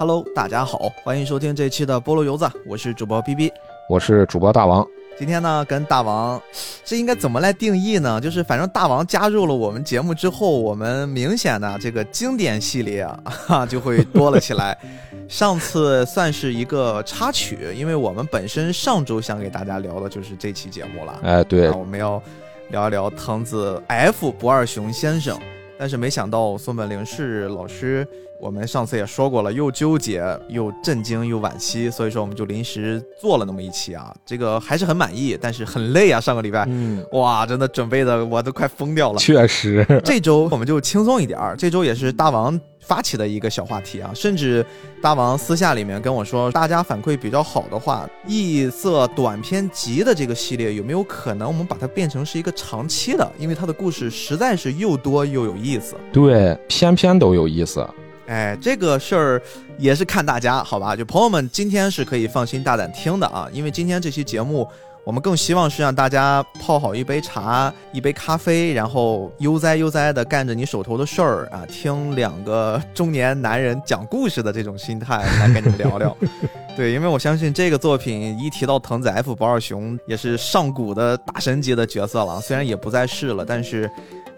Hello，大家好，欢迎收听这期的菠萝油子，我是主播 B B，我是主播大王。今天呢，跟大王，这应该怎么来定义呢？就是反正大王加入了我们节目之后，我们明显的这个经典系列啊，就会多了起来。上次算是一个插曲，因为我们本身上周想给大家聊的就是这期节目了。哎，对，我们要聊一聊藤子 F 不二雄先生，但是没想到松本零士老师。我们上次也说过了，又纠结又震惊又惋惜，所以说我们就临时做了那么一期啊，这个还是很满意，但是很累啊。上个礼拜，嗯，哇，真的准备的我都快疯掉了。确实，这周我们就轻松一点儿。这周也是大王发起的一个小话题啊，甚至大王私下里面跟我说，大家反馈比较好的话，异色短篇集的这个系列有没有可能我们把它变成是一个长期的？因为它的故事实在是又多又有意思。对，篇篇都有意思。哎，这个事儿也是看大家，好吧？就朋友们今天是可以放心大胆听的啊，因为今天这期节目，我们更希望是让大家泡好一杯茶、一杯咖啡，然后悠哉悠哉的干着你手头的事儿啊，听两个中年男人讲故事的这种心态来跟你们聊聊。对，因为我相信这个作品一提到藤子 F 不二雄，也是上古的大神级的角色了，虽然也不在世了，但是。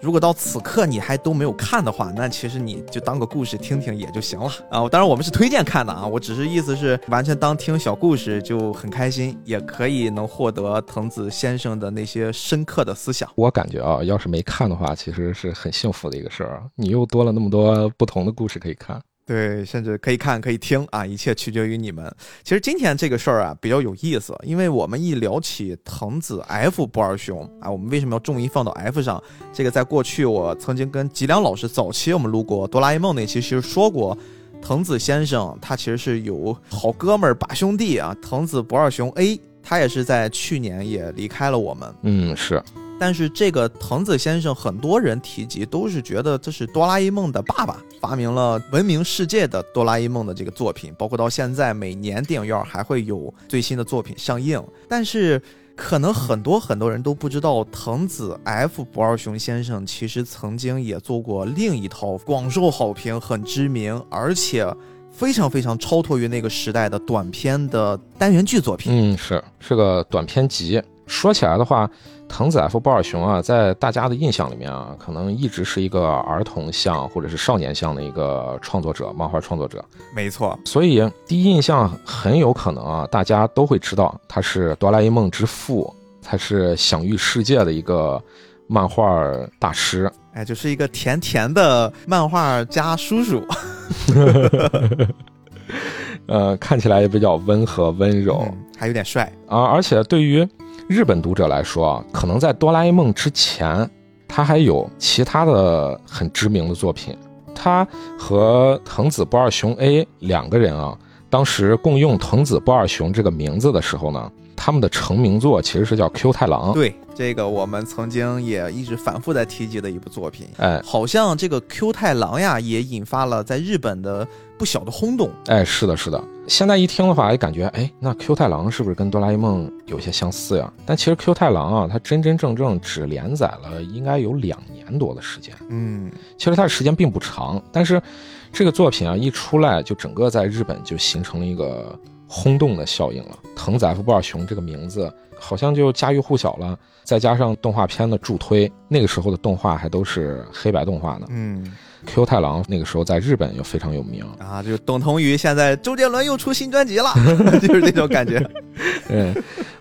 如果到此刻你还都没有看的话，那其实你就当个故事听听也就行了啊。当然我们是推荐看的啊，我只是意思是完全当听小故事就很开心，也可以能获得藤子先生的那些深刻的思想。我感觉啊，要是没看的话，其实是很幸福的一个事儿，你又多了那么多不同的故事可以看。对，甚至可以看，可以听啊，一切取决于你们。其实今天这个事儿啊比较有意思，因为我们一聊起藤子 F 不二雄啊，我们为什么要重音放到 F 上？这个在过去我曾经跟吉良老师早期我们录过哆啦 A 梦那期，其实说过，藤子先生他其实是有好哥们儿把兄弟啊，藤子不二雄 A，他也是在去年也离开了我们。嗯，是。但是这个藤子先生，很多人提及都是觉得这是哆啦 A 梦的爸爸，发明了闻名世界的哆啦 A 梦的这个作品，包括到现在每年电影院还会有最新的作品上映。但是可能很多很多人都不知道，藤子 F 不二雄先生其实曾经也做过另一套广受好评、很知名，而且非常非常超脱于那个时代的短片的单元剧作品。嗯，是是个短片集。说起来的话。藤子 F 不二雄啊，在大家的印象里面啊，可能一直是一个儿童向或者是少年向的一个创作者，漫画创作者。没错，所以第一印象很有可能啊，大家都会知道他是哆啦 A 梦之父，他是享誉世界的一个漫画大师。哎，就是一个甜甜的漫画家叔叔。呃，看起来也比较温和温柔，还有点帅啊，而且对于。日本读者来说啊，可能在哆啦 A 梦之前，他还有其他的很知名的作品。他和藤子不二雄 A 两个人啊，当时共用藤子不二雄这个名字的时候呢，他们的成名作其实是叫 Q 太郎。对，这个我们曾经也一直反复在提及的一部作品。哎，好像这个 Q 太郎呀，也引发了在日本的。不小的轰动，哎，是的，是的。现在一听的话，也感觉，哎，那 Q 太郎是不是跟哆啦 A 梦有些相似呀？但其实 Q 太郎啊，它真真正正只连载了应该有两年多的时间。嗯，其实它的时间并不长，但是这个作品啊一出来，就整个在日本就形成了一个轰动的效应了。藤子 F 不二雄这个名字好像就家喻户晓了，再加上动画片的助推，那个时候的动画还都是黑白动画呢。嗯。Q 太郎那个时候在日本又非常有名啊，就等同于现在周杰伦又出新专辑了，就是那种感觉。嗯，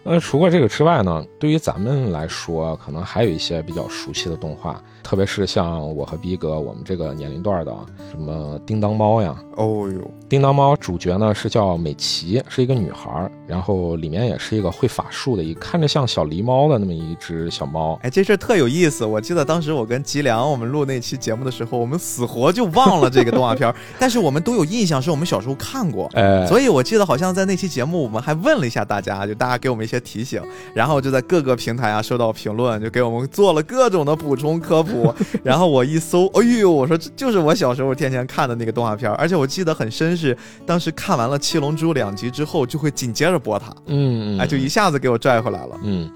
呃，除过这个之外呢，对于咱们来说，可能还有一些比较熟悉的动画。特别是像我和逼哥我们这个年龄段的，什么叮当猫呀，哦呦，叮当猫主角呢是叫美琪，是一个女孩，然后里面也是一个会法术的，一看着像小狸猫的那么一只小猫。哎，这事特有意思。我记得当时我跟吉良我们录那期节目的时候，我们死活就忘了这个动画片，但是我们都有印象，是我们小时候看过。哎，所以我记得好像在那期节目我们还问了一下大家，就大家给我们一些提醒，然后就在各个平台啊收到评论，就给我们做了各种的补充科普。然后我一搜，哎呦，我说这就是我小时候天天看的那个动画片，而且我记得很深，是当时看完了《七龙珠》两集之后，就会紧接着播它，嗯，哎，就一下子给我拽回来了，嗯，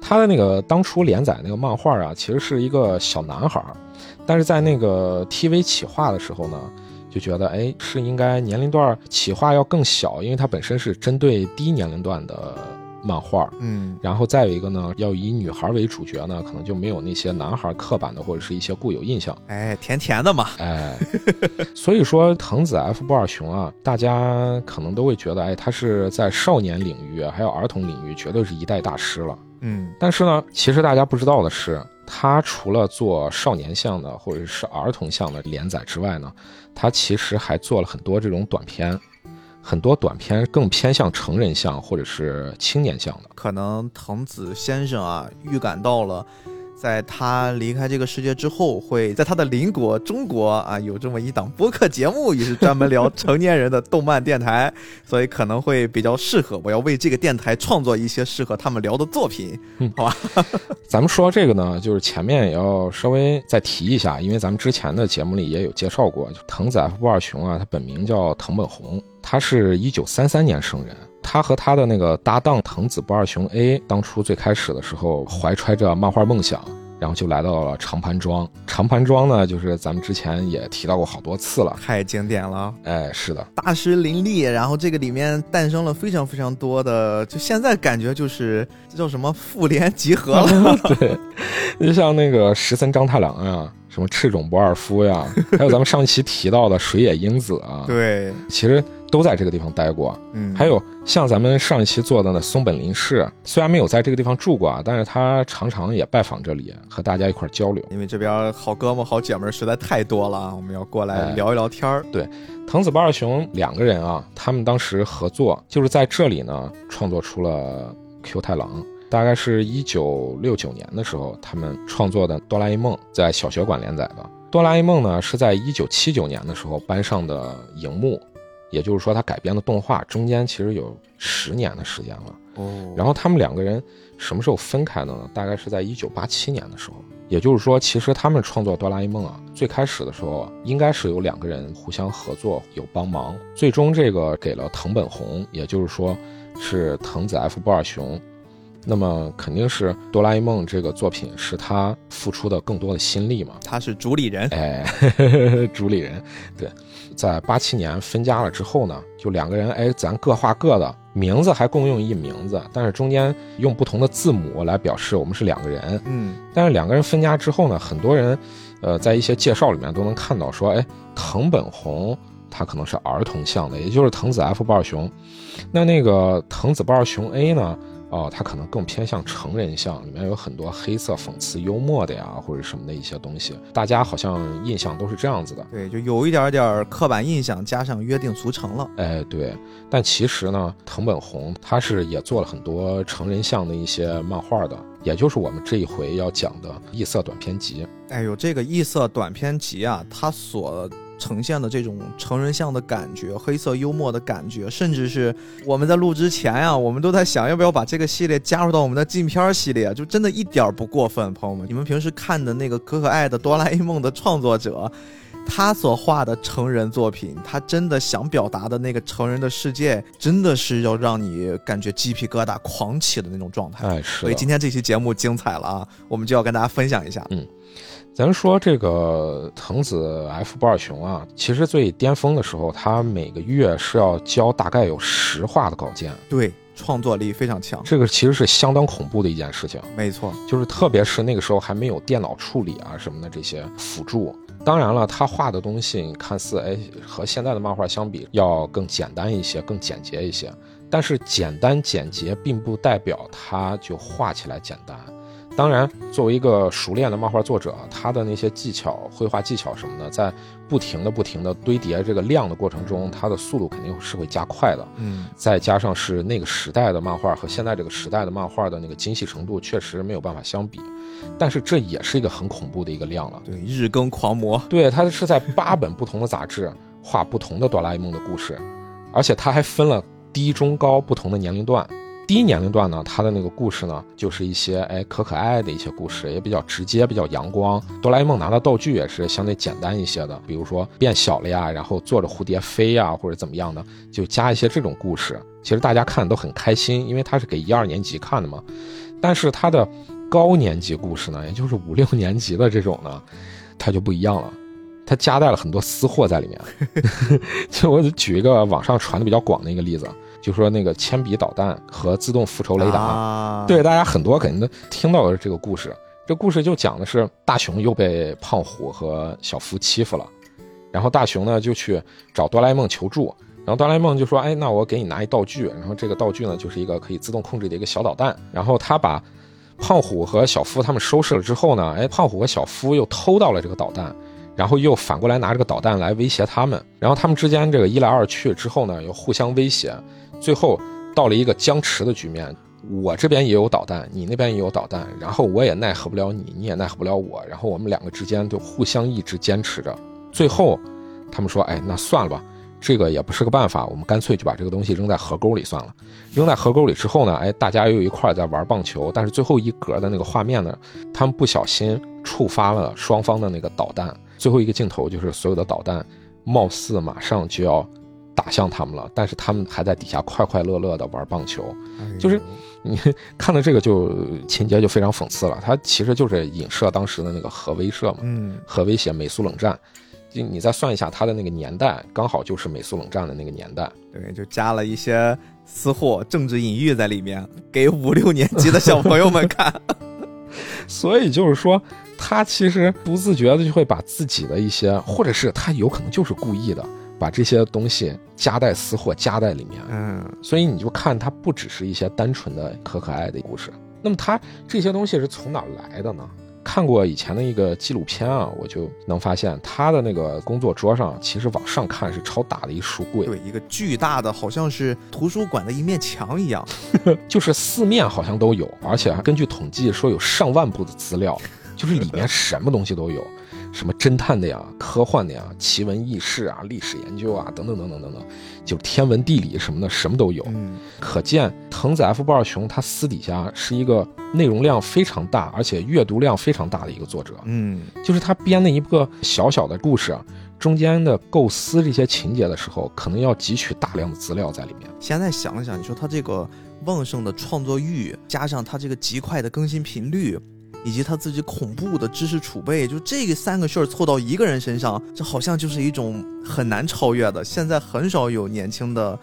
他的那个当初连载那个漫画啊，其实是一个小男孩，但是在那个 TV 企划的时候呢，就觉得哎是应该年龄段企划要更小，因为它本身是针对低年龄段的漫画。嗯，然后再有一个呢，要以女孩为主角呢，可能就没有那些男孩刻板的或者是一些固有印象。哎，甜甜的嘛，哎，所以说藤子 F 不二雄啊，大家可能都会觉得，哎，他是在少年领域还有儿童领域绝对是一代大师了。嗯，但是呢，其实大家不知道的是，他除了做少年向的或者是儿童向的连载之外呢，他其实还做了很多这种短片，很多短片更偏向成人向或者是青年向的。可能藤子先生啊，预感到了。在他离开这个世界之后，会在他的邻国中国啊有这么一档播客节目，也是专门聊成年人的动漫电台，所以可能会比较适合。我要为这个电台创作一些适合他们聊的作品，好吧？咱们说这个呢，就是前面也要稍微再提一下，因为咱们之前的节目里也有介绍过，就藤子 F 不二雄啊，他本名叫藤本弘，他是一九三三年生人。他和他的那个搭档藤子不二雄 A，当初最开始的时候怀揣着漫画梦想，然后就来到了长盘庄。长盘庄呢，就是咱们之前也提到过好多次了，太经典了。哎，是的，大师林立，然后这个里面诞生了非常非常多的，就现在感觉就是这叫什么复联集合了。对，就像那个石森章太郎呀，什么赤冢不二夫呀，还有咱们上期提到的水野英子啊，对，其实。都在这个地方待过，嗯，还有像咱们上一期做的那松本林氏，虽然没有在这个地方住过啊，但是他常常也拜访这里，和大家一块交流。因为这边好哥们好姐们实在太多了，我们要过来聊一聊天儿。对，藤子不二雄两个人啊，他们当时合作就是在这里呢，创作出了 Q 太郎。大概是一九六九年的时候，他们创作的《哆啦 A 梦》在小学馆连载的。《哆啦 A 梦》呢是在一九七九年的时候搬上的荧幕。也就是说，他改编的动画中间其实有十年的时间了。哦，然后他们两个人什么时候分开的呢？大概是在一九八七年的时候。也就是说，其实他们创作哆啦 A 梦啊，最开始的时候应该是有两个人互相合作，有帮忙。最终这个给了藤本弘，也就是说是藤子 F 不二雄。那么肯定是哆啦 A 梦这个作品是他付出的更多的心力嘛？他是主理人，哎，主理人，对。在八七年分家了之后呢，就两个人，哎，咱各画各的，名字还共用一名字，但是中间用不同的字母来表示我们是两个人。嗯，但是两个人分家之后呢，很多人，呃，在一些介绍里面都能看到说，哎，藤本弘他可能是儿童向的，也就是藤子 F 不二雄，那那个藤子不二雄 A 呢？哦，它可能更偏向成人向，里面有很多黑色讽刺幽默的呀，或者什么的一些东西，大家好像印象都是这样子的。对，就有一点点刻板印象，加上约定俗成了。哎，对。但其实呢，藤本弘他是也做了很多成人向的一些漫画的，也就是我们这一回要讲的异色短篇集。哎呦，这个异色短篇集啊，它所。呈现的这种成人像的感觉，黑色幽默的感觉，甚至是我们在录之前呀，我们都在想要不要把这个系列加入到我们的禁片系列，就真的一点不过分，朋友们。你们平时看的那个可可爱的哆啦 A 梦的创作者，他所画的成人作品，他真的想表达的那个成人的世界，真的是要让你感觉鸡皮疙瘩狂起的那种状态。哎，是。所以今天这期节目精彩了啊，我们就要跟大家分享一下。嗯。咱说这个藤子 F 不二雄啊，其实最巅峰的时候，他每个月是要交大概有十画的稿件，对，创作力非常强。这个其实是相当恐怖的一件事情。没错，就是特别是那个时候还没有电脑处理啊什么的这些辅助。当然了，他画的东西看似哎和现在的漫画相比要更简单一些，更简洁一些。但是简单简洁并不代表他就画起来简单。当然，作为一个熟练的漫画作者，他的那些技巧、绘画技巧什么的，在不停的、不停的堆叠这个量的过程中，他的速度肯定是会加快的。嗯，再加上是那个时代的漫画和现在这个时代的漫画的那个精细程度，确实没有办法相比。但是这也是一个很恐怖的一个量了。对，日更狂魔。对他是在八本不同的杂志画不同的哆啦 A 梦的故事，而且他还分了低、中、高不同的年龄段。低年龄段呢，他的那个故事呢，就是一些哎可可爱爱的一些故事，也比较直接，比较阳光。哆啦 A 梦拿的道具也是相对简单一些的，比如说变小了呀，然后坐着蝴蝶飞呀，或者怎么样的，就加一些这种故事。其实大家看都很开心，因为他是给一二年级看的嘛。但是他的高年级故事呢，也就是五六年级的这种呢，它就不一样了。它夹带了很多私货在里面。就我举一个网上传的比较广的一个例子，就说那个铅笔导弹和自动复仇雷达，啊、对大家很多肯定都听到的这个故事。这故事就讲的是大雄又被胖虎和小夫欺负了，然后大雄呢就去找哆啦 A 梦求助，然后哆啦 A 梦就说：“哎，那我给你拿一道具，然后这个道具呢就是一个可以自动控制的一个小导弹。”然后他把胖虎和小夫他们收拾了之后呢，哎，胖虎和小夫又偷到了这个导弹，然后又反过来拿这个导弹来威胁他们，然后他们之间这个一来二去之后呢，又互相威胁，最后到了一个僵持的局面。我这边也有导弹，你那边也有导弹，然后我也奈何不了你，你也奈何不了我，然后我们两个之间就互相一直坚持着。最后，他们说：“哎，那算了吧，这个也不是个办法，我们干脆就把这个东西扔在河沟里算了。”扔在河沟里之后呢，哎，大家又一块在玩棒球，但是最后一格的那个画面呢，他们不小心触发了双方的那个导弹。最后一个镜头就是所有的导弹貌似马上就要打向他们了，但是他们还在底下快快乐乐的玩棒球。就是你 看到这个就情节就非常讽刺了，他其实就是影射当时的那个核威慑嘛，嗯，核威胁美苏冷战。就你再算一下他的那个年代，刚好就是美苏冷战的那个年代。对，就加了一些私货、政治隐喻在里面，给五六年级的小朋友们看。所以就是说，他其实不自觉的就会把自己的一些，或者是他有可能就是故意的，把这些东西夹带私货夹在里面。嗯，所以你就看它不只是一些单纯的可可爱的故事。那么它这些东西是从哪儿来的呢？看过以前的一个纪录片啊，我就能发现他的那个工作桌上，其实往上看是超大的一书柜，对，一个巨大的，好像是图书馆的一面墙一样。就是四面好像都有，而且还根据统计说有上万部的资料，就是里面什么东西都有，什么侦探的呀、科幻的呀、奇闻异事啊、历史研究啊等等等等等等，就天文地理什么的什么都有。嗯，可见藤子 F 不二雄他私底下是一个内容量非常大，而且阅读量非常大的一个作者。嗯，就是他编的一个小小的故事，中间的构思这些情节的时候，可能要汲取大量的资料在里面。现在想想，你说他这个旺盛的创作欲，加上他这个极快的更新频率，以及他自己恐怖的知识储备，就这个三个事儿凑到一个人身上，这好像就是一种很难超越的。现在很少有年轻的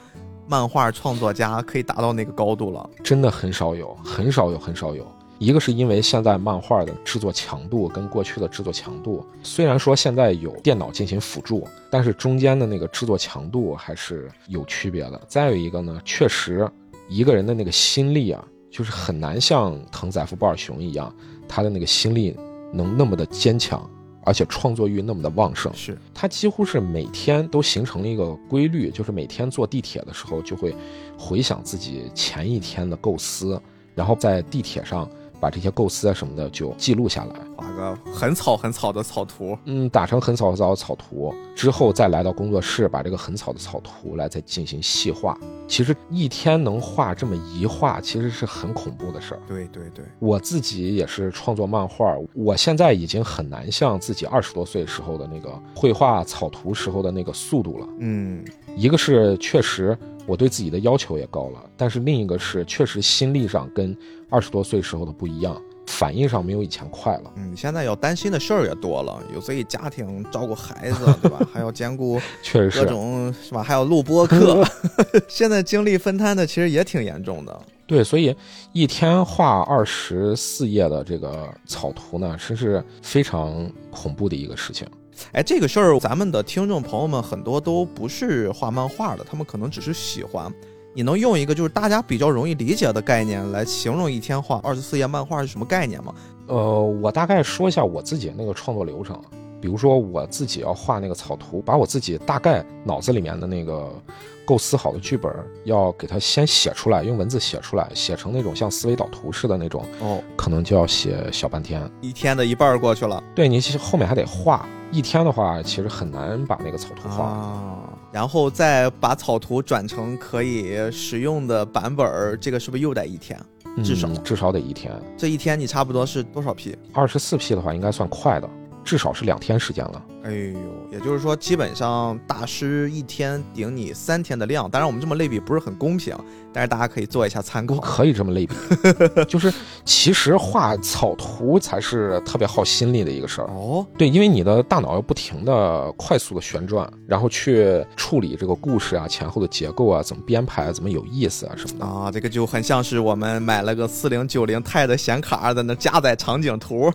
漫画创作家可以达到那个高度了。真的很少有，很少有，很少有。一个是因为现在漫画的制作强度跟过去的制作强度，虽然说现在有电脑进行辅助，但是中间的那个制作强度还是有区别的。再有一个呢，确实一个人的那个心力啊，就是很难像藤子 F 不二雄一样，他的那个心力能那么的坚强，而且创作欲那么的旺盛。是，他几乎是每天都形成了一个规律，就是每天坐地铁的时候就会回想自己前一天的构思，然后在地铁上把这些构思啊什么的就记录下来，画个很草很草的草图。嗯，打成很草很草的草图之后，再来到工作室把这个很草的草图来再进行细化。其实一天能画这么一画，其实是很恐怖的事儿。对对对，我自己也是创作漫画，我现在已经很难像自己二十多岁时候的那个绘画草图时候的那个速度了。嗯，一个是确实我对自己的要求也高了，但是另一个是确实心力上跟二十多岁时候的不一样，反应上没有以前快了。嗯，现在要担心的事儿也多了，有自己家庭，照顾孩子，对吧？还要兼顾各 确实是，种是吧？还要录播课，现在精力分摊的其实也挺严重的。对，所以一天画二十四页的这个草图呢，真是非常恐怖的一个事情。哎，这个事儿，咱们的听众朋友们很多都不是画漫画的，他们可能只是喜欢。你能用一个就是大家比较容易理解的概念来形容一天画二十四页漫画是什么概念吗？呃，我大概说一下我自己那个创作流程。比如说我自己要画那个草图，把我自己大概脑子里面的那个构思好的剧本，要给它先写出来，用文字写出来，写成那种像思维导图似的那种，哦，可能就要写小半天。一天的一半儿过去了对你其实后面还得画，一天的话其实很难把那个草图画。啊，然后再把草图转成可以使用的版本儿，这个是不是又得一天？至少嗯至少得一天。这一天你差不多是多少批？二十四 P 的话应该算快的，至少是两天时间了。哎呦，也就是说，基本上大师一天顶你三天的量。当然，我们这么类比不是很公平，但是大家可以做一下参考。可以这么类比，就是其实画草图才是特别耗心力的一个事儿。哦，对，因为你的大脑要不停的快速的旋转，然后去处理这个故事啊前后的结构啊，怎么编排，怎么有意思啊什么的。啊，这个就很像是我们买了个四零九零 TID 的显卡，在那加载场景图，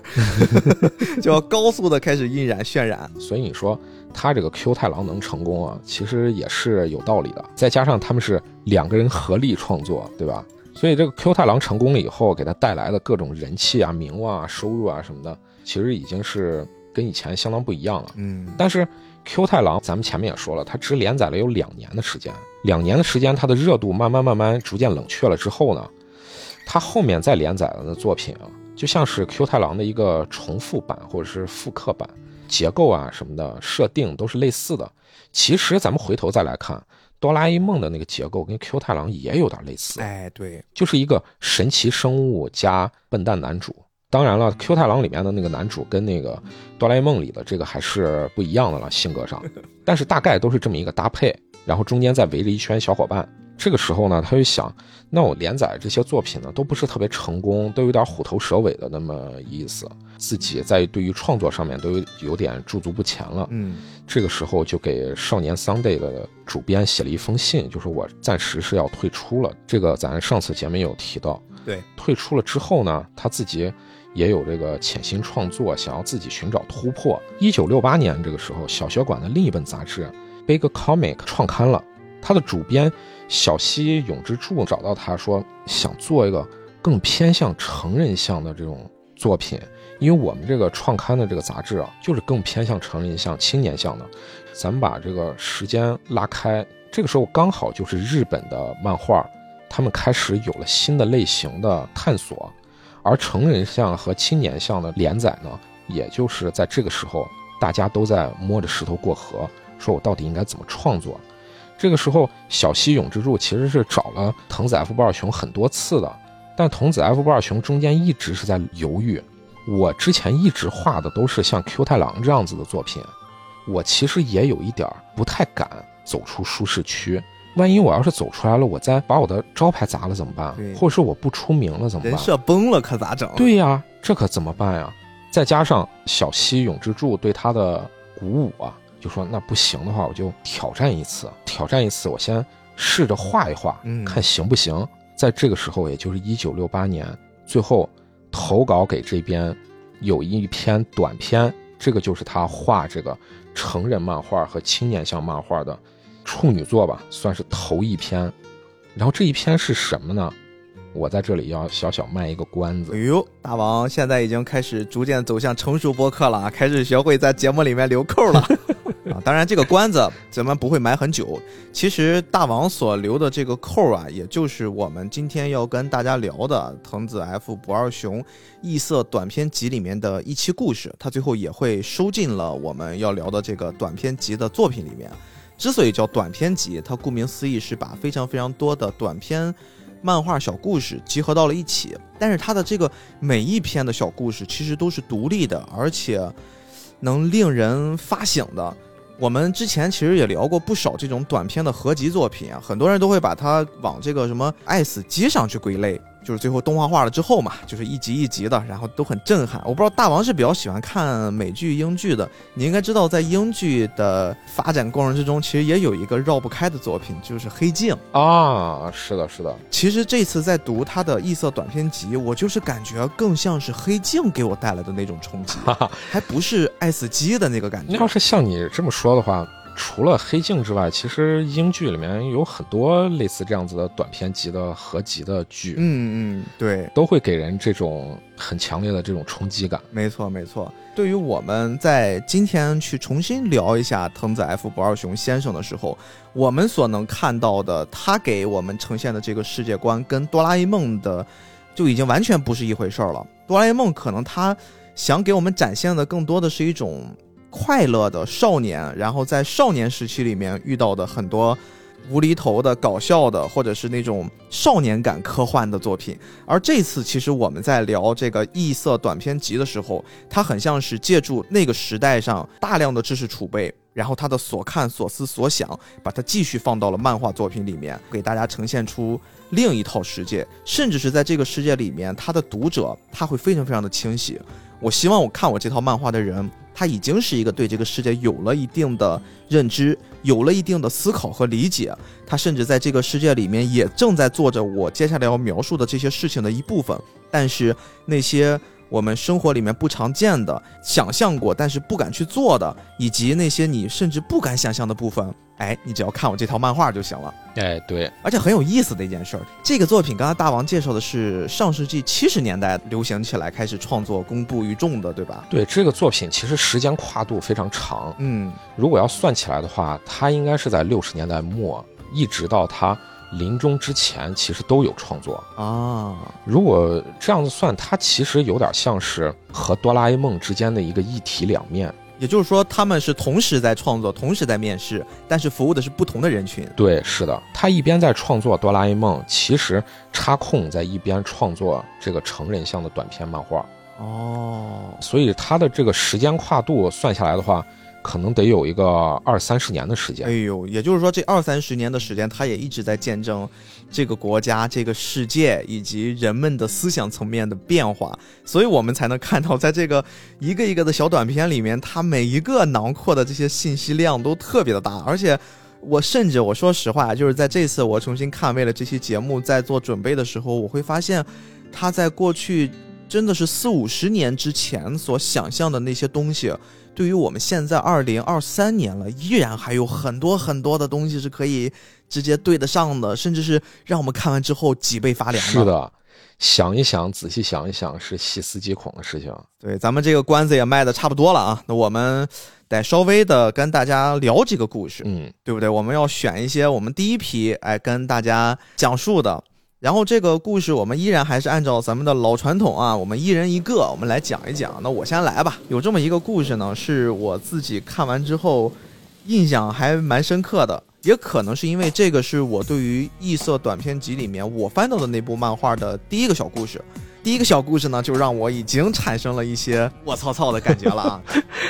就要高速的开始印染渲染。所以你说他这个 Q 太郎能成功啊，其实也是有道理的。再加上他们是两个人合力创作，对吧？所以这个 Q 太郎成功了以后，给他带来的各种人气啊、名望啊、收入啊什么的，其实已经是跟以前相当不一样了。嗯，但是 Q 太郎，咱们前面也说了，他只连载了有两年的时间，两年的时间，他的热度慢慢慢慢逐渐冷却了之后呢，他后面再连载的作品啊，就像是 Q 太郎的一个重复版或者是复刻版，结构啊什么的设定都是类似的。其实咱们回头再来看，哆啦 A 梦的那个结构跟 Q 太郎也有点类似，哎，对，就是一个神奇生物加笨蛋男主。当然了，Q 太郎里面的那个男主跟那个哆啦 A 梦里的这个还是不一样的了，性格上。但是大概都是这么一个搭配，然后中间再围着一圈小伙伴。这个时候呢，他就想，那我连载这些作品呢，都不是特别成功，都有点虎头蛇尾的那么意思，自己在对于创作上面都有有点驻足不前了。嗯，这个时候就给《少年 Sunday》的主编写了一封信，就是我暂时是要退出了。这个咱上次节目有提到。对，退出了之后呢，他自己也有这个潜心创作，想要自己寻找突破。一九六八年这个时候，小学馆的另一本杂志《Big Comic》创刊了，他的主编小西永之助找到他说，想做一个更偏向成人向的这种作品，因为我们这个创刊的这个杂志啊，就是更偏向成人向、青年向的。咱们把这个时间拉开，这个时候刚好就是日本的漫画。他们开始有了新的类型的探索，而成人向和青年向的连载呢，也就是在这个时候，大家都在摸着石头过河，说我到底应该怎么创作。这个时候，小西永之助其实是找了藤子 F 不二雄很多次的，但藤子 F 不二雄中间一直是在犹豫。我之前一直画的都是像 Q 太郎这样子的作品，我其实也有一点不太敢走出舒适区。万一我要是走出来了，我再把我的招牌砸了怎么办？或者是我不出名了怎么办？人设崩了可咋整？对呀，这可怎么办呀？再加上小西永之助对他的鼓舞啊，就说那不行的话，我就挑战一次，挑战一次，我先试着画一画，看行不行。在这个时候，也就是一九六八年，最后投稿给这边有一篇短篇，这个就是他画这个成人漫画和青年向漫画的。处女作吧，算是头一篇，然后这一篇是什么呢？我在这里要小小卖一个关子。哎呦，大王现在已经开始逐渐走向成熟播客了，开始学会在节目里面留扣了 啊！当然，这个关子咱们不会埋很久。其实大王所留的这个扣啊，也就是我们今天要跟大家聊的藤子 F 不二雄异色短篇集里面的一期故事，他最后也会收进了我们要聊的这个短篇集的作品里面。之所以叫短篇集，它顾名思义是把非常非常多的短篇漫画小故事集合到了一起。但是它的这个每一篇的小故事其实都是独立的，而且能令人发醒的。我们之前其实也聊过不少这种短篇的合集作品啊，很多人都会把它往这个什么爱死机上去归类。就是最后动画化了之后嘛，就是一集一集的，然后都很震撼。我不知道大王是比较喜欢看美剧、英剧的，你应该知道，在英剧的发展过程之中，其实也有一个绕不开的作品，就是《黑镜》啊。是的，是的。其实这次在读他的异色短篇集，我就是感觉更像是《黑镜》给我带来的那种冲击，还不是《爱死机》的那个感觉。要是像你这么说的话。除了黑镜之外，其实英剧里面有很多类似这样子的短片集的合集的剧，嗯嗯，对，都会给人这种很强烈的这种冲击感。没错没错。对于我们在今天去重新聊一下藤子 F 不二雄先生的时候，我们所能看到的，他给我们呈现的这个世界观，跟哆啦 A 梦的就已经完全不是一回事儿了。哆啦 A 梦可能他想给我们展现的更多的是一种。”快乐的少年，然后在少年时期里面遇到的很多无厘头的、搞笑的，或者是那种少年感科幻的作品。而这次其实我们在聊这个异色短篇集的时候，它很像是借助那个时代上大量的知识储备，然后他的所看、所思、所想，把它继续放到了漫画作品里面，给大家呈现出另一套世界。甚至是在这个世界里面，他的读者他会非常非常的清晰。我希望我看我这套漫画的人，他已经是一个对这个世界有了一定的认知，有了一定的思考和理解。他甚至在这个世界里面也正在做着我接下来要描述的这些事情的一部分。但是那些我们生活里面不常见的、想象过但是不敢去做的，以及那些你甚至不敢想象的部分，哎，你只要看我这套漫画就行了。哎，对，而且很有意思的一件事儿，这个作品刚才大王介绍的是上世纪七十年代流行起来，开始创作、公布于众的，对吧？对，这个作品其实时间跨度非常长。嗯，如果要算起来的话，它应该是在六十年代末，一直到他临终之前，其实都有创作。啊，如果这样子算，它其实有点像是和哆啦 A 梦之间的一个一体两面。也就是说他们是同时在创作，同时在面试，但是服务的是不同的人群。对，是的，他一边在创作哆啦 A 梦，其实插空在一边创作这个成人向的短篇漫画。哦，所以他的这个时间跨度算下来的话，可能得有一个二三十年的时间。哎呦，也就是说这二三十年的时间，他也一直在见证这个国家、这个世界以及人们的思想层面的变化，所以我们才能看到，在这个一个一个的小短片里面，它每一个囊括的这些信息量都特别的大，而且。我甚至我说实话，就是在这次我重新看为了这期节目在做准备的时候，我会发现，他在过去真的是四五十年之前所想象的那些东西，对于我们现在二零二三年了，依然还有很多很多的东西是可以直接对得上的，甚至是让我们看完之后脊背发凉的是的，想一想，仔细想一想，是细思极恐的事情。对，咱们这个关子也卖的差不多了啊，那我们得稍微的跟大家聊几个故事，嗯，对不对？我们要选一些我们第一批哎跟大家讲述的，然后这个故事我们依然还是按照咱们的老传统啊，我们一人一个，我们来讲一讲。那我先来吧，有这么一个故事呢，是我自己看完之后印象还蛮深刻的，也可能是因为这个是我对于异色短篇集里面我翻到的那部漫画的第一个小故事。第一个小故事呢，就让我已经产生了一些我操操的感觉了啊！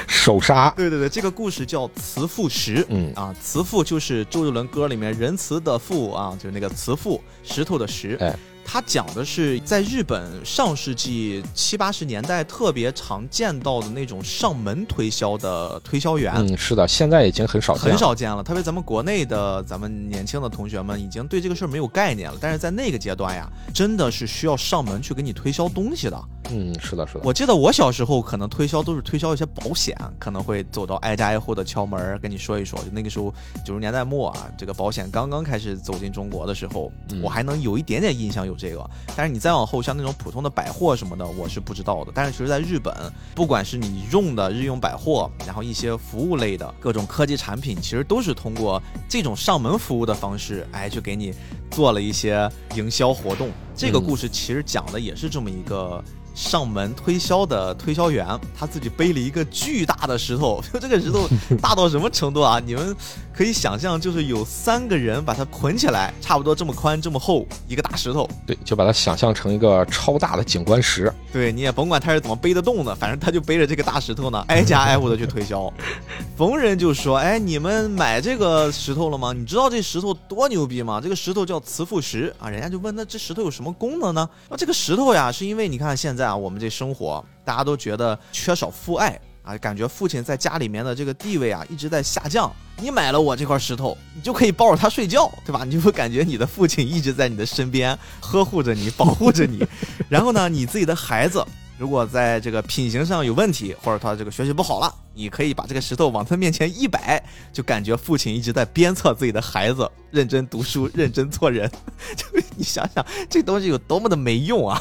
手杀，对对对，这个故事叫《慈父石》。嗯啊，慈父就是周杰伦歌里面仁慈的父啊，就是那个慈父，石头的石。哎，它讲的是在日本上世纪七八十年代特别常见到的那种上门推销的推销员。嗯，是的，现在已经很少见很少见了，特别咱们国内的咱们年轻的同学们已经对这个事儿没有概念了，但是在那个阶段呀，真的是需要上门去给你推销东西的。嗯，是的，是的。我记得我小时候可能推销都是推销一些保险，可能会走到挨家挨户的敲门，跟你说一说。就那个时候九十年代末啊，这个保险刚刚开始走进中国的时候，嗯我还能有一点点印象有这个。但是你再往后，像那种普通的百货什么的，我是不知道的。但是其实在日本，不管是你用的日用百货，然后一些服务类的各种科技产品，其实都是通过这种上门服务的方式，哎，去给你做了一些营销活动。这个嗯故事其实讲的也是这么一个。上门推销的推销员，他自己背了一个巨大的石头，就这个石头大到什么程度啊？你们可以想象，就是有三个人把它捆起来，差不多这么宽这么厚一个大石头。对，就把它想象成一个超大的景观石。对，你也甭管他是怎么背得动的，反正他就背着这个大石头呢，挨家挨户的去推销。逢人就说：“哎，你们买这个石头了吗？你知道这石头多牛逼吗？这个石头叫磁父石啊！”人家就问：“那这石头有什么功能呢？”啊，这个石头呀，是因为你看现在啊，我们这生活大家都觉得缺少父爱感觉父亲在家里面的这个地位啊一直在下降。你买了我这块石头，你就可以抱着他睡觉，对吧？你就会感觉你的父亲一直在你的身边，呵护着你，保护着你。然后呢，你自己的孩子如果在这个品行上有问题，或者他这个学习不好了，你可以把这个石头往他面前一摆，就感觉父亲一直在鞭策自己的孩子认真读书、认真做人。就你想想，这东西有多么的没用啊！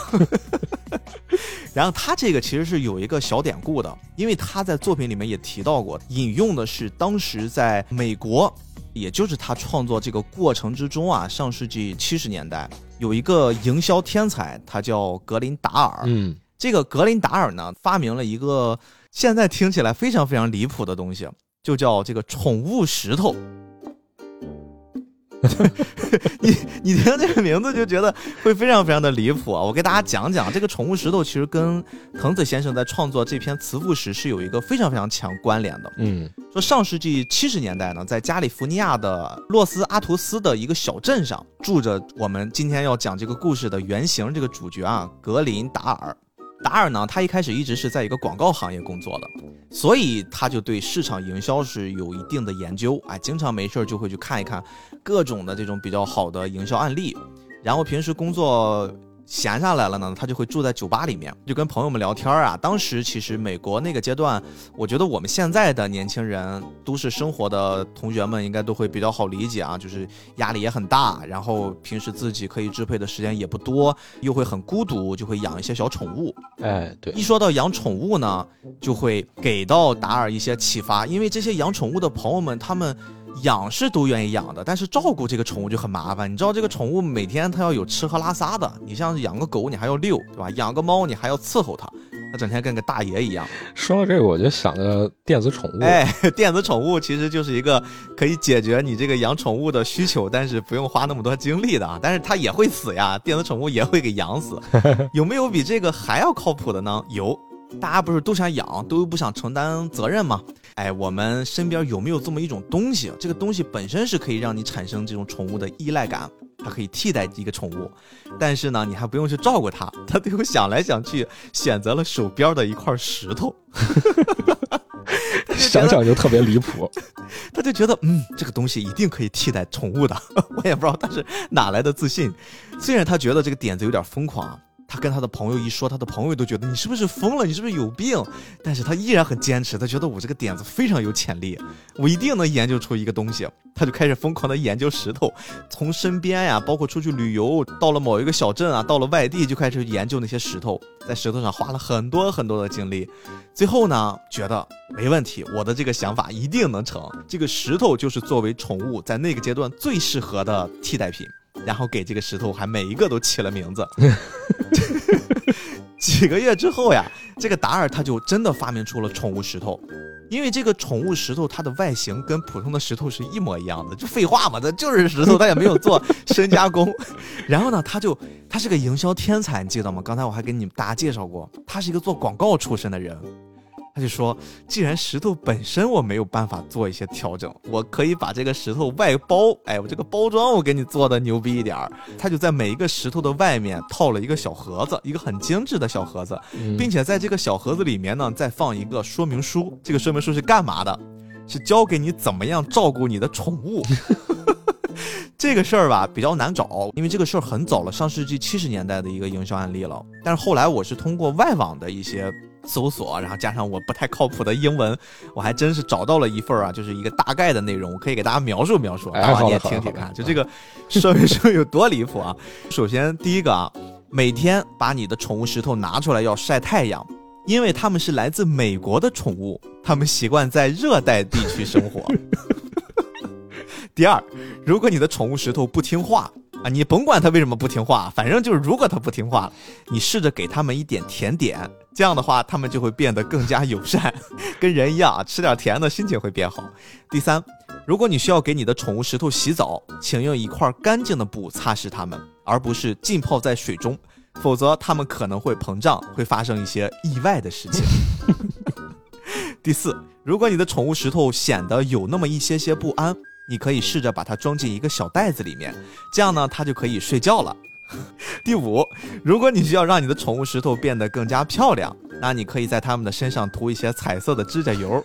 然后他这个其实是有一个小典故的，因为他在作品里面也提到过，引用的是当时在美国，也就是他创作这个过程之中啊，上世纪七十年代有一个营销天才，他叫格林达尔。嗯，这个格林达尔呢，发明了一个现在听起来非常非常离谱的东西，就叫这个宠物石头。你你听这个名字就觉得会非常非常的离谱啊！我给大家讲讲，这个宠物石头其实跟藤子先生在创作这篇词赋时是有一个非常非常强关联的。嗯，说上世纪七十年代呢，在加利福尼亚的洛斯阿图斯的一个小镇上，住着我们今天要讲这个故事的原型这个主角啊，格林达尔。达尔呢，他一开始一直是在一个广告行业工作的，所以他就对市场营销是有一定的研究，啊，经常没事儿就会去看一看各种的这种比较好的营销案例，然后平时工作。闲下来了呢，他就会住在酒吧里面，就跟朋友们聊天啊。当时其实美国那个阶段，我觉得我们现在的年轻人，都市生活的同学们应该都会比较好理解啊，就是压力也很大，然后平时自己可以支配的时间也不多，又会很孤独，就会养一些小宠物。哎，对，一说到养宠物呢，就会给到达尔一些启发，因为这些养宠物的朋友们，他们。养是都愿意养的，但是照顾这个宠物就很麻烦。你知道这个宠物每天它要有吃喝拉撒的，你像养个狗，你还要遛，对吧？养个猫，你还要伺候它，它整天跟个大爷一样。说到这个，我就想着电子宠物。哎，电子宠物其实就是一个可以解决你这个养宠物的需求，但是不用花那么多精力的啊。但是它也会死呀，电子宠物也会给养死。有没有比这个还要靠谱的呢？有。大家不是都想养，都不想承担责任吗？哎，我们身边有没有这么一种东西？这个东西本身是可以让你产生这种宠物的依赖感，它可以替代一个宠物，但是呢，你还不用去照顾它。他最后想来想去，选择了手边的一块石头，想想就特别离谱。他就觉得，嗯，这个东西一定可以替代宠物的。我也不知道他是哪来的自信，虽然他觉得这个点子有点疯狂。他跟他的朋友一说，他的朋友都觉得你是不是疯了？你是不是有病？但是他依然很坚持，他觉得我这个点子非常有潜力，我一定能研究出一个东西。他就开始疯狂的研究石头，从身边呀，包括出去旅游，到了某一个小镇啊，到了外地就开始研究那些石头，在石头上花了很多很多的精力。最后呢，觉得没问题，我的这个想法一定能成。这个石头就是作为宠物在那个阶段最适合的替代品。然后给这个石头还每一个都起了名字。几个月之后呀，这个达尔他就真的发明出了宠物石头。因为这个宠物石头它的外形跟普通的石头是一模一样的，就废话嘛，它就是石头，它也没有做深加工。然后呢，他就他是个营销天才，你记得吗？刚才我还给你们大家介绍过，他是一个做广告出身的人。他就说，既然石头本身我没有办法做一些调整，我可以把这个石头外包，哎，我这个包装我给你做的牛逼一点儿。他就在每一个石头的外面套了一个小盒子，一个很精致的小盒子，并且在这个小盒子里面呢，再放一个说明书。这个说明书是干嘛的？是教给你怎么样照顾你的宠物。这个事儿吧比较难找，因为这个事儿很早了，上世纪七十年代的一个营销案例了。但是后来我是通过外网的一些。搜索，然后加上我不太靠谱的英文，我还真是找到了一份啊，就是一个大概的内容，我可以给大家描述描述，然后你也听听看，就这个说明书有多离谱啊！首先第一个啊，每天把你的宠物石头拿出来要晒太阳，因为它们是来自美国的宠物，它们习惯在热带地区生活。第二，如果你的宠物石头不听话。啊，你甭管他为什么不听话，反正就是如果他不听话，你试着给他们一点甜点，这样的话他们就会变得更加友善，跟人一样啊，吃点甜的心情会变好。第三，如果你需要给你的宠物石头洗澡，请用一块干净的布擦拭它们，而不是浸泡在水中，否则它们可能会膨胀，会发生一些意外的事情。第四，如果你的宠物石头显得有那么一些些不安。你可以试着把它装进一个小袋子里面，这样呢，它就可以睡觉了。第五，如果你需要让你的宠物石头变得更加漂亮，那你可以在它们的身上涂一些彩色的指甲油。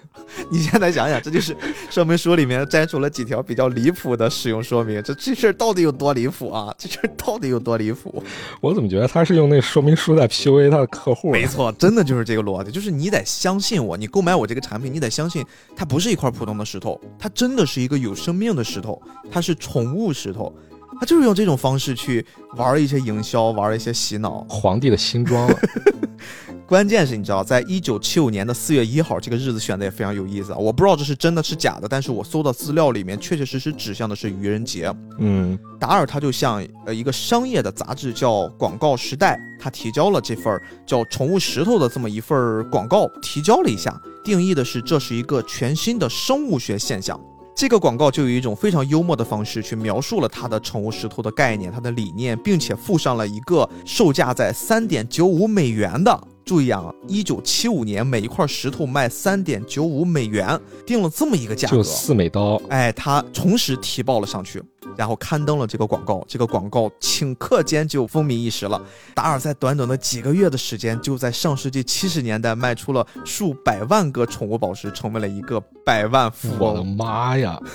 你现在想想，这就是说明书里面摘出了几条比较离谱的使用说明。这这事儿到底有多离谱啊？这事儿到底有多离谱？我怎么觉得他是用那说明书在 PUA 他的客户？没错，真的就是这个逻辑，就是你得相信我，你购买我这个产品，你得相信它不是一块普通的石头，它真的是一个有生命的石头，它是宠物石头。他就是用这种方式去玩一些营销，玩一些洗脑。皇帝的新装，关键是你知道，在一九七五年的四月一号这个日子选的也非常有意思啊！我不知道这是真的是假的，但是我搜到资料里面确确实实指向的是愚人节。嗯，达尔他就向呃一个商业的杂志叫《广告时代》，他提交了这份叫《宠物石头》的这么一份广告，提交了一下，定义的是这是一个全新的生物学现象。这个广告就有一种非常幽默的方式去描述了它的宠物石头的概念、它的理念，并且附上了一个售价在三点九五美元的。注意啊，一九七五年每一块石头卖三点九五美元，定了这么一个价格，就四美刀。哎，他同时提报了上去，然后刊登了这个广告。这个广告顷刻间就风靡一时了。达尔在短短的几个月的时间，就在上世纪七十年代卖出了数百万个宠物宝石，成为了一个百万富翁。我的妈呀！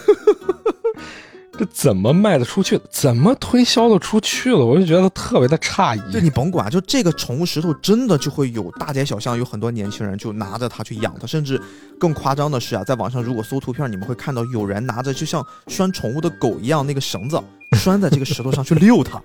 这怎么卖得出去？怎么推销得出去了？我就觉得特别的诧异。就你甭管，就这个宠物石头真的就会有大街小巷有很多年轻人就拿着它去养它，甚至更夸张的是啊，在网上如果搜图片，你们会看到有人拿着就像拴宠物的狗一样那个绳子拴在这个石头上去遛它，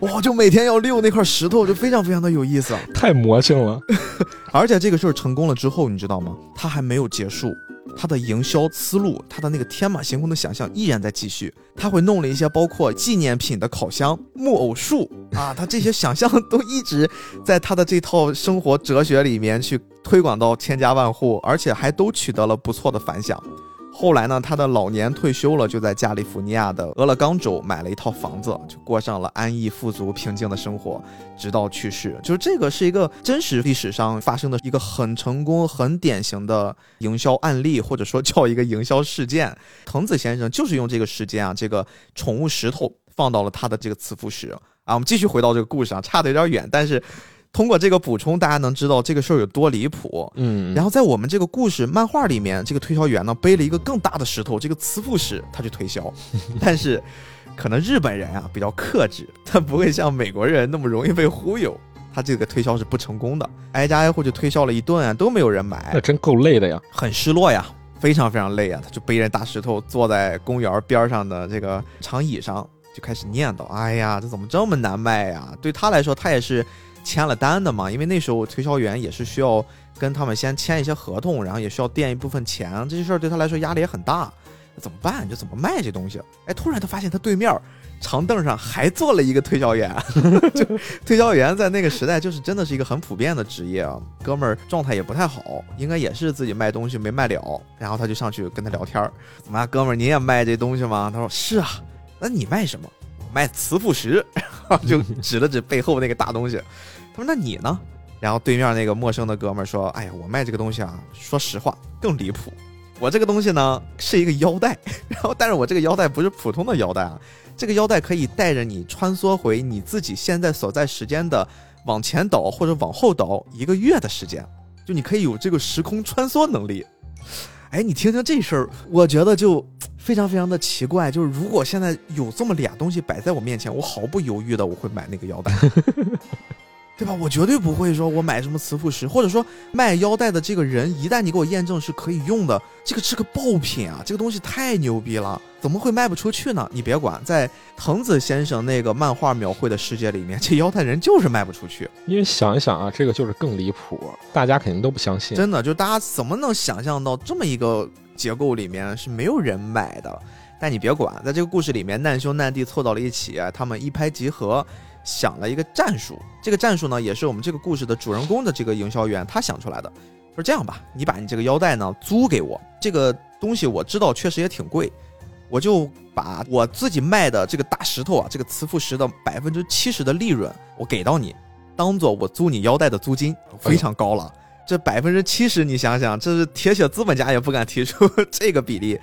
哇，就每天要遛那块石头，就非常非常的有意思，太魔性了。而且这个事儿成功了之后，你知道吗？它还没有结束。他的营销思路，他的那个天马行空的想象依然在继续。他会弄了一些包括纪念品的烤箱、木偶树 啊，他这些想象都一直在他的这套生活哲学里面去推广到千家万户，而且还都取得了不错的反响。后来呢，他的老年退休了，就在加利福尼亚的俄勒冈州买了一套房子，就过上了安逸、富足、平静的生活，直到去世。就是这个是一个真实历史上发生的一个很成功、很典型的营销案例，或者说叫一个营销事件。藤子先生就是用这个时间啊，这个宠物石头放到了他的这个磁浮石啊。我们继续回到这个故事啊，差的有点远，但是。通过这个补充，大家能知道这个事儿有多离谱。嗯，然后在我们这个故事漫画里面，这个推销员呢背了一个更大的石头，这个磁浮石，他去推销。但是，可能日本人啊比较克制，他不会像美国人那么容易被忽悠，他这个推销是不成功的，挨家挨户就推销了一顿啊，都没有人买，那真够累的呀，很失落呀，非常非常累啊，他就背着大石头坐在公园边上的这个长椅上，就开始念叨：“哎呀，这怎么这么难卖呀？”对他来说，他也是。签了单的嘛，因为那时候推销员也是需要跟他们先签一些合同，然后也需要垫一部分钱，这些事儿对他来说压力也很大，怎么办？就怎么卖这东西？哎，突然他发现他对面长凳上还坐了一个推销员，就推销员在那个时代就是真的是一个很普遍的职业啊。哥们儿状态也不太好，应该也是自己卖东西没卖了，然后他就上去跟他聊天儿，怎么啊，哥们儿你也卖这东西吗？他说是啊，那你卖什么？卖磁浮石，然后就指了指背后那个大东西。他说：“那你呢？”然后对面那个陌生的哥们儿说：“哎呀，我卖这个东西啊，说实话更离谱。我这个东西呢是一个腰带，然后但是我这个腰带不是普通的腰带啊，这个腰带可以带着你穿梭回你自己现在所在时间的往前倒或者往后倒一个月的时间，就你可以有这个时空穿梭能力。哎，你听听这事儿，我觉得就。”非常非常的奇怪，就是如果现在有这么俩东西摆在我面前，我毫不犹豫的我会买那个腰带，对吧？我绝对不会说我买什么磁浮石，或者说卖腰带的这个人，一旦你给我验证是可以用的，这个是个爆品啊！这个东西太牛逼了，怎么会卖不出去呢？你别管，在藤子先生那个漫画描绘的世界里面，这腰带人就是卖不出去。因为想一想啊，这个就是更离谱，大家肯定都不相信。真的，就大家怎么能想象到这么一个？结构里面是没有人买的，但你别管，在这个故事里面，难兄难弟凑到了一起，他们一拍即合，想了一个战术。这个战术呢，也是我们这个故事的主人公的这个营销员他想出来的。说这样吧，你把你这个腰带呢租给我，这个东西我知道确实也挺贵，我就把我自己卖的这个大石头啊，这个磁浮石的百分之七十的利润我给到你，当做我租你腰带的租金，非常高了。这百分之七十，你想想，这是铁血资本家也不敢提出这个比例。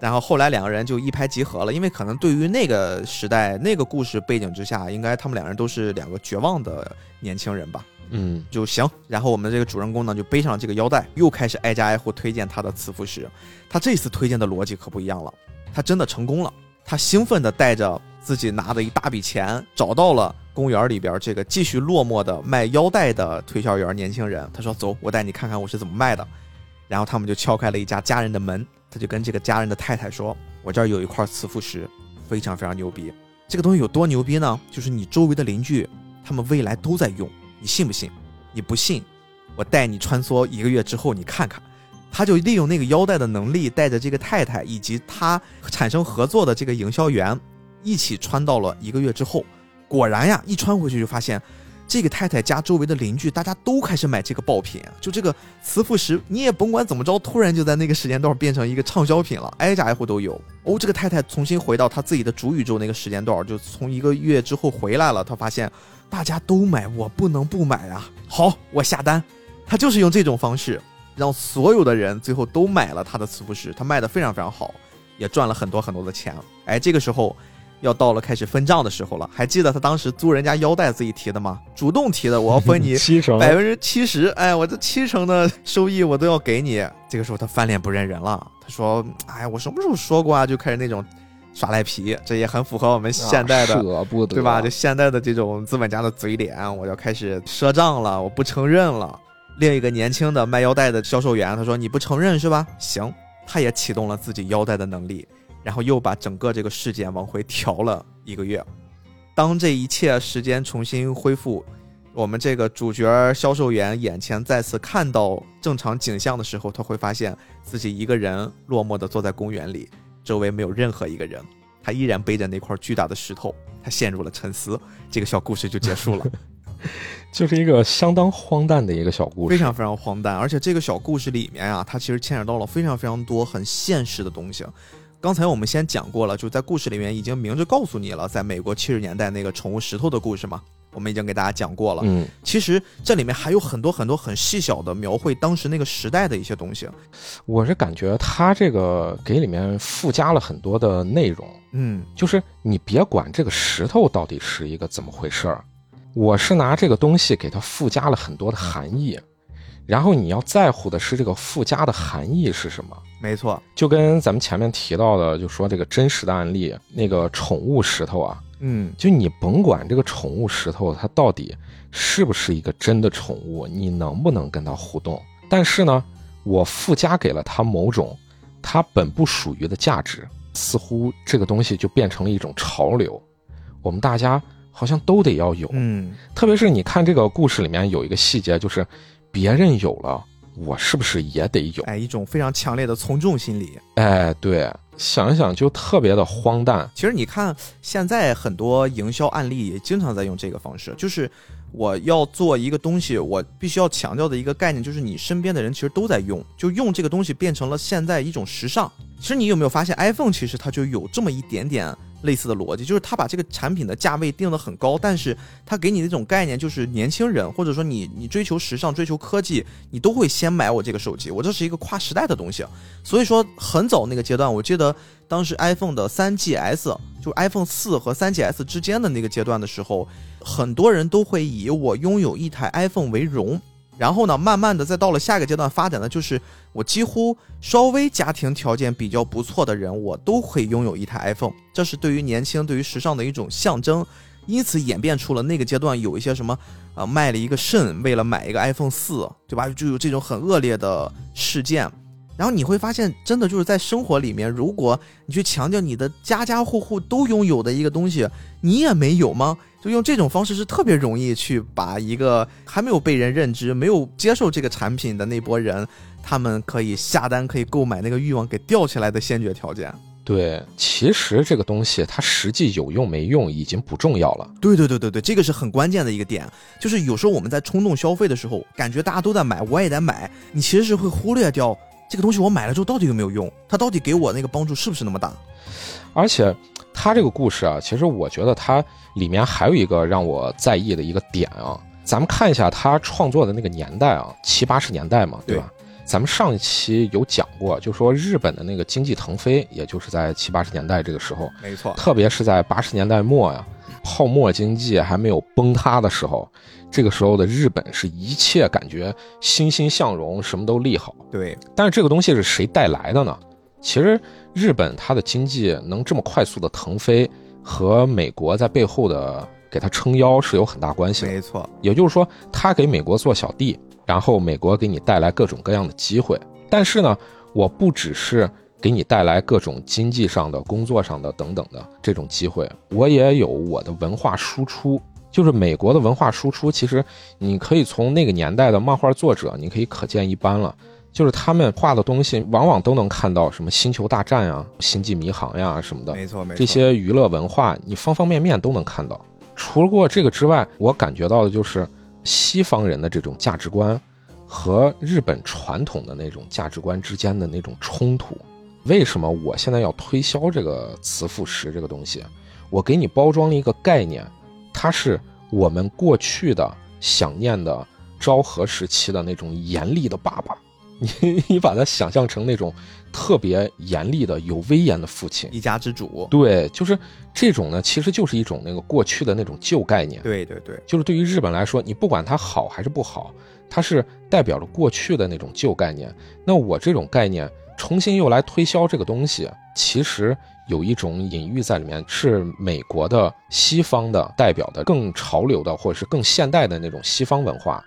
然后后来两个人就一拍即合了，因为可能对于那个时代、那个故事背景之下，应该他们两人都是两个绝望的年轻人吧。嗯，就行。然后我们这个主人公呢，就背上这个腰带，又开始挨家挨户推荐他的磁浮石。他这次推荐的逻辑可不一样了，他真的成功了。他兴奋地带着自己拿的一大笔钱，找到了。公园里边，这个继续落寞的卖腰带的推销员年轻人，他说：“走，我带你看看我是怎么卖的。”然后他们就敲开了一家家人的门，他就跟这个家人的太太说：“我这儿有一块磁浮石，非常非常牛逼。这个东西有多牛逼呢？就是你周围的邻居，他们未来都在用，你信不信？你不信，我带你穿梭一个月之后，你看看。”他就利用那个腰带的能力，带着这个太太以及他产生合作的这个营销员，一起穿到了一个月之后。果然呀，一穿回去就发现，这个太太家周围的邻居大家都开始买这个爆品，就这个磁浮石，你也甭管怎么着，突然就在那个时间段变成一个畅销品了，挨家挨户都有。哦，这个太太重新回到她自己的主宇宙那个时间段，就从一个月之后回来了，她发现大家都买，我不能不买啊！好，我下单。她就是用这种方式，让所有的人最后都买了她的磁浮石，她卖的非常非常好，也赚了很多很多的钱。哎，这个时候。要到了开始分账的时候了，还记得他当时租人家腰带自己提的吗？主动提的，我要分你 七成百分之七十，哎，我这七成的收益我都要给你。这个时候他翻脸不认人了，他说：“哎，我什么时候说过啊？”就开始那种耍赖皮，这也很符合我们现代的，舍不得，对吧？就现代的这种资本家的嘴脸，我要开始赊账了，我不承认了。另一个年轻的卖腰带的销售员，他说：“你不承认是吧？行。”他也启动了自己腰带的能力。然后又把整个这个事件往回调了一个月。当这一切时间重新恢复，我们这个主角销售员眼前再次看到正常景象的时候，他会发现自己一个人落寞地坐在公园里，周围没有任何一个人。他依然背着那块巨大的石头，他陷入了沉思。这个小故事就结束了，就是一个相当荒诞的一个小故事，非常非常荒诞。而且这个小故事里面啊，它其实牵扯到了非常非常多很现实的东西。刚才我们先讲过了，就在故事里面已经明着告诉你了，在美国七十年代那个宠物石头的故事嘛，我们已经给大家讲过了。嗯，其实这里面还有很多很多很细小的描绘当时那个时代的一些东西。我是感觉他这个给里面附加了很多的内容。嗯，就是你别管这个石头到底是一个怎么回事儿，我是拿这个东西给它附加了很多的含义。然后你要在乎的是这个附加的含义是什么？没错，就跟咱们前面提到的，就说这个真实的案例，那个宠物石头啊，嗯，就你甭管这个宠物石头它到底是不是一个真的宠物，你能不能跟它互动？但是呢，我附加给了它某种它本不属于的价值，似乎这个东西就变成了一种潮流，我们大家好像都得要有。嗯，特别是你看这个故事里面有一个细节，就是。别人有了，我是不是也得有？哎，一种非常强烈的从众心理。哎，对，想一想就特别的荒诞。其实你看，现在很多营销案例也经常在用这个方式，就是我要做一个东西，我必须要强调的一个概念，就是你身边的人其实都在用，就用这个东西变成了现在一种时尚。其实你有没有发现，iPhone 其实它就有这么一点点。类似的逻辑就是他把这个产品的价位定得很高，但是他给你那种概念就是年轻人或者说你你追求时尚追求科技，你都会先买我这个手机，我这是一个跨时代的东西。所以说很早那个阶段，我记得当时 iPhone 的三 GS 就 iPhone 四和三 GS 之间的那个阶段的时候，很多人都会以我拥有一台 iPhone 为荣。然后呢，慢慢的再到了下一个阶段发展的就是我几乎稍微家庭条件比较不错的人，我都会拥有一台 iPhone，这是对于年轻、对于时尚的一种象征，因此演变出了那个阶段有一些什么，呃，卖了一个肾为了买一个 iPhone 四，对吧？就有这种很恶劣的事件。然后你会发现，真的就是在生活里面，如果你去强调你的家家户户都拥有的一个东西，你也没有吗？就用这种方式是特别容易去把一个还没有被人认知、没有接受这个产品的那波人，他们可以下单、可以购买那个欲望给吊起来的先决条件。对，其实这个东西它实际有用没用已经不重要了。对对对对对，这个是很关键的一个点。就是有时候我们在冲动消费的时候，感觉大家都在买，我也得买，你其实是会忽略掉。这个东西我买了之后到底有没有用？它到底给我那个帮助是不是那么大？而且，它这个故事啊，其实我觉得它里面还有一个让我在意的一个点啊。咱们看一下他创作的那个年代啊，七八十年代嘛，对吧？咱们上一期有讲过，就说日本的那个经济腾飞，也就是在七八十年代这个时候，没错。特别是在八十年代末呀，泡沫经济还没有崩塌的时候。这个时候的日本是一切感觉欣欣向荣，什么都利好。对，但是这个东西是谁带来的呢？其实日本它的经济能这么快速的腾飞，和美国在背后的给它撑腰是有很大关系的。没错，也就是说，他给美国做小弟，然后美国给你带来各种各样的机会。但是呢，我不只是给你带来各种经济上的、工作上的等等的这种机会，我也有我的文化输出。就是美国的文化输出，其实你可以从那个年代的漫画作者，你可以可见一斑了。就是他们画的东西，往往都能看到什么星球大战呀、星际迷航呀什么的。没错，没错。这些娱乐文化，你方方面面都能看到。除了过这个之外，我感觉到的就是西方人的这种价值观和日本传统的那种价值观之间的那种冲突。为什么我现在要推销这个慈父石这个东西？我给你包装了一个概念，它是我们过去的想念的昭和时期的那种严厉的爸爸。你 你把它想象成那种特别严厉的、有威严的父亲，一家之主。对，就是这种呢，其实就是一种那个过去的那种旧概念。对对对，就是对于日本来说，你不管它好还是不好，它是代表着过去的那种旧概念。那我这种概念重新又来推销这个东西，其实有一种隐喻在里面，是美国的西方的代表的更潮流的或者是更现代的那种西方文化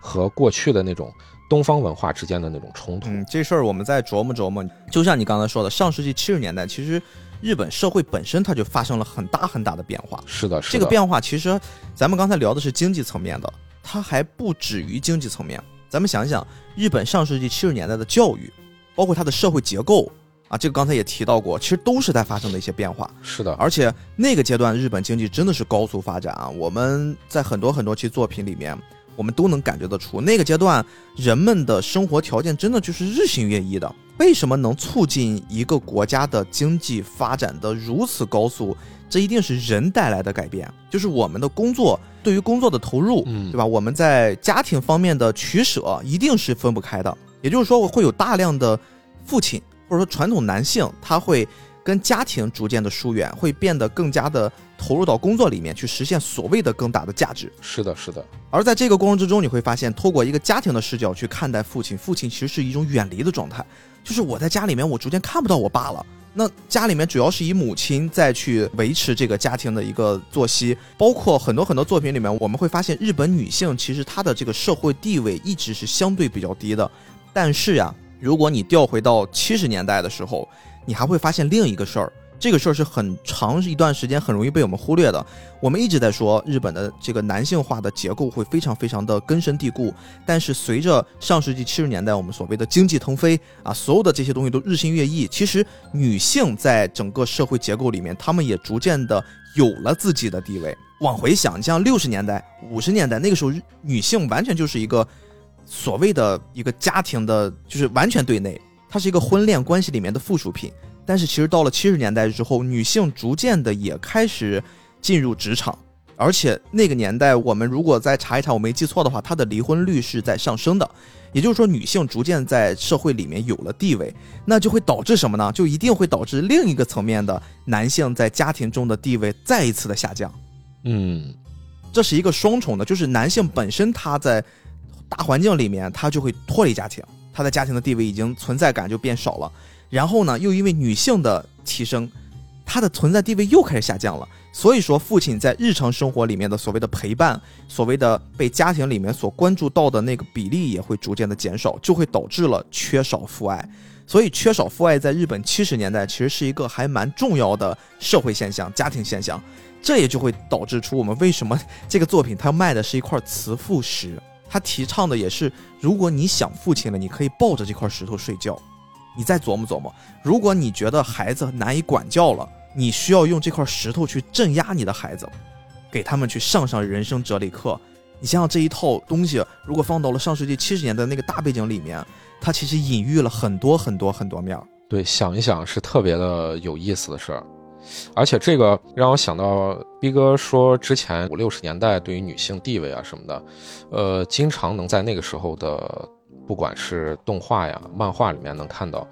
和过去的那种。东方文化之间的那种冲突，嗯，这事儿我们再琢磨琢磨。就像你刚才说的，上世纪七十年代，其实日本社会本身它就发生了很大很大的变化。是的，是的。这个变化其实，咱们刚才聊的是经济层面的，它还不止于经济层面。咱们想想，日本上世纪七十年代的教育，包括它的社会结构啊，这个刚才也提到过，其实都是在发生的一些变化。是的，而且那个阶段日本经济真的是高速发展啊。我们在很多很多期作品里面。我们都能感觉得出，那个阶段人们的生活条件真的就是日新月异的。为什么能促进一个国家的经济发展的如此高速？这一定是人带来的改变，就是我们的工作对于工作的投入，对吧？我们在家庭方面的取舍一定是分不开的。也就是说，会有大量的父亲或者说传统男性，他会。跟家庭逐渐的疏远，会变得更加的投入到工作里面去，实现所谓的更大的价值。是的，是的。而在这个过程之中，你会发现，透过一个家庭的视角去看待父亲，父亲其实是一种远离的状态。就是我在家里面，我逐渐看不到我爸了。那家里面主要是以母亲再去维持这个家庭的一个作息，包括很多很多作品里面，我们会发现日本女性其实她的这个社会地位一直是相对比较低的。但是呀，如果你调回到七十年代的时候，你还会发现另一个事儿，这个事儿是很长一段时间很容易被我们忽略的。我们一直在说日本的这个男性化的结构会非常非常的根深蒂固，但是随着上世纪七十年代我们所谓的经济腾飞啊，所有的这些东西都日新月异，其实女性在整个社会结构里面，她们也逐渐的有了自己的地位。往回想，像六十年代、五十年代那个时候，女性完全就是一个所谓的一个家庭的，就是完全对内。它是一个婚恋关系里面的附属品，但是其实到了七十年代之后，女性逐渐的也开始进入职场，而且那个年代我们如果再查一查，我没记错的话，她的离婚率是在上升的，也就是说女性逐渐在社会里面有了地位，那就会导致什么呢？就一定会导致另一个层面的男性在家庭中的地位再一次的下降。嗯，这是一个双重的，就是男性本身他在大环境里面他就会脱离家庭。他在家庭的地位已经存在感就变少了，然后呢，又因为女性的提升，他的存在地位又开始下降了。所以说，父亲在日常生活里面的所谓的陪伴，所谓的被家庭里面所关注到的那个比例也会逐渐的减少，就会导致了缺少父爱。所以，缺少父爱在日本七十年代其实是一个还蛮重要的社会现象、家庭现象。这也就会导致出我们为什么这个作品它卖的是一块慈父石。他提倡的也是，如果你想父亲了，你可以抱着这块石头睡觉。你再琢磨琢磨，如果你觉得孩子难以管教了，你需要用这块石头去镇压你的孩子，给他们去上上人生哲理课。你想想这一套东西，如果放到了上世纪七十年的那个大背景里面，它其实隐喻了很多很多很多面。对，想一想是特别的有意思的事儿。而且这个让我想到逼哥说之前五六十年代对于女性地位啊什么的，呃，经常能在那个时候的不管是动画呀、漫画里面能看到，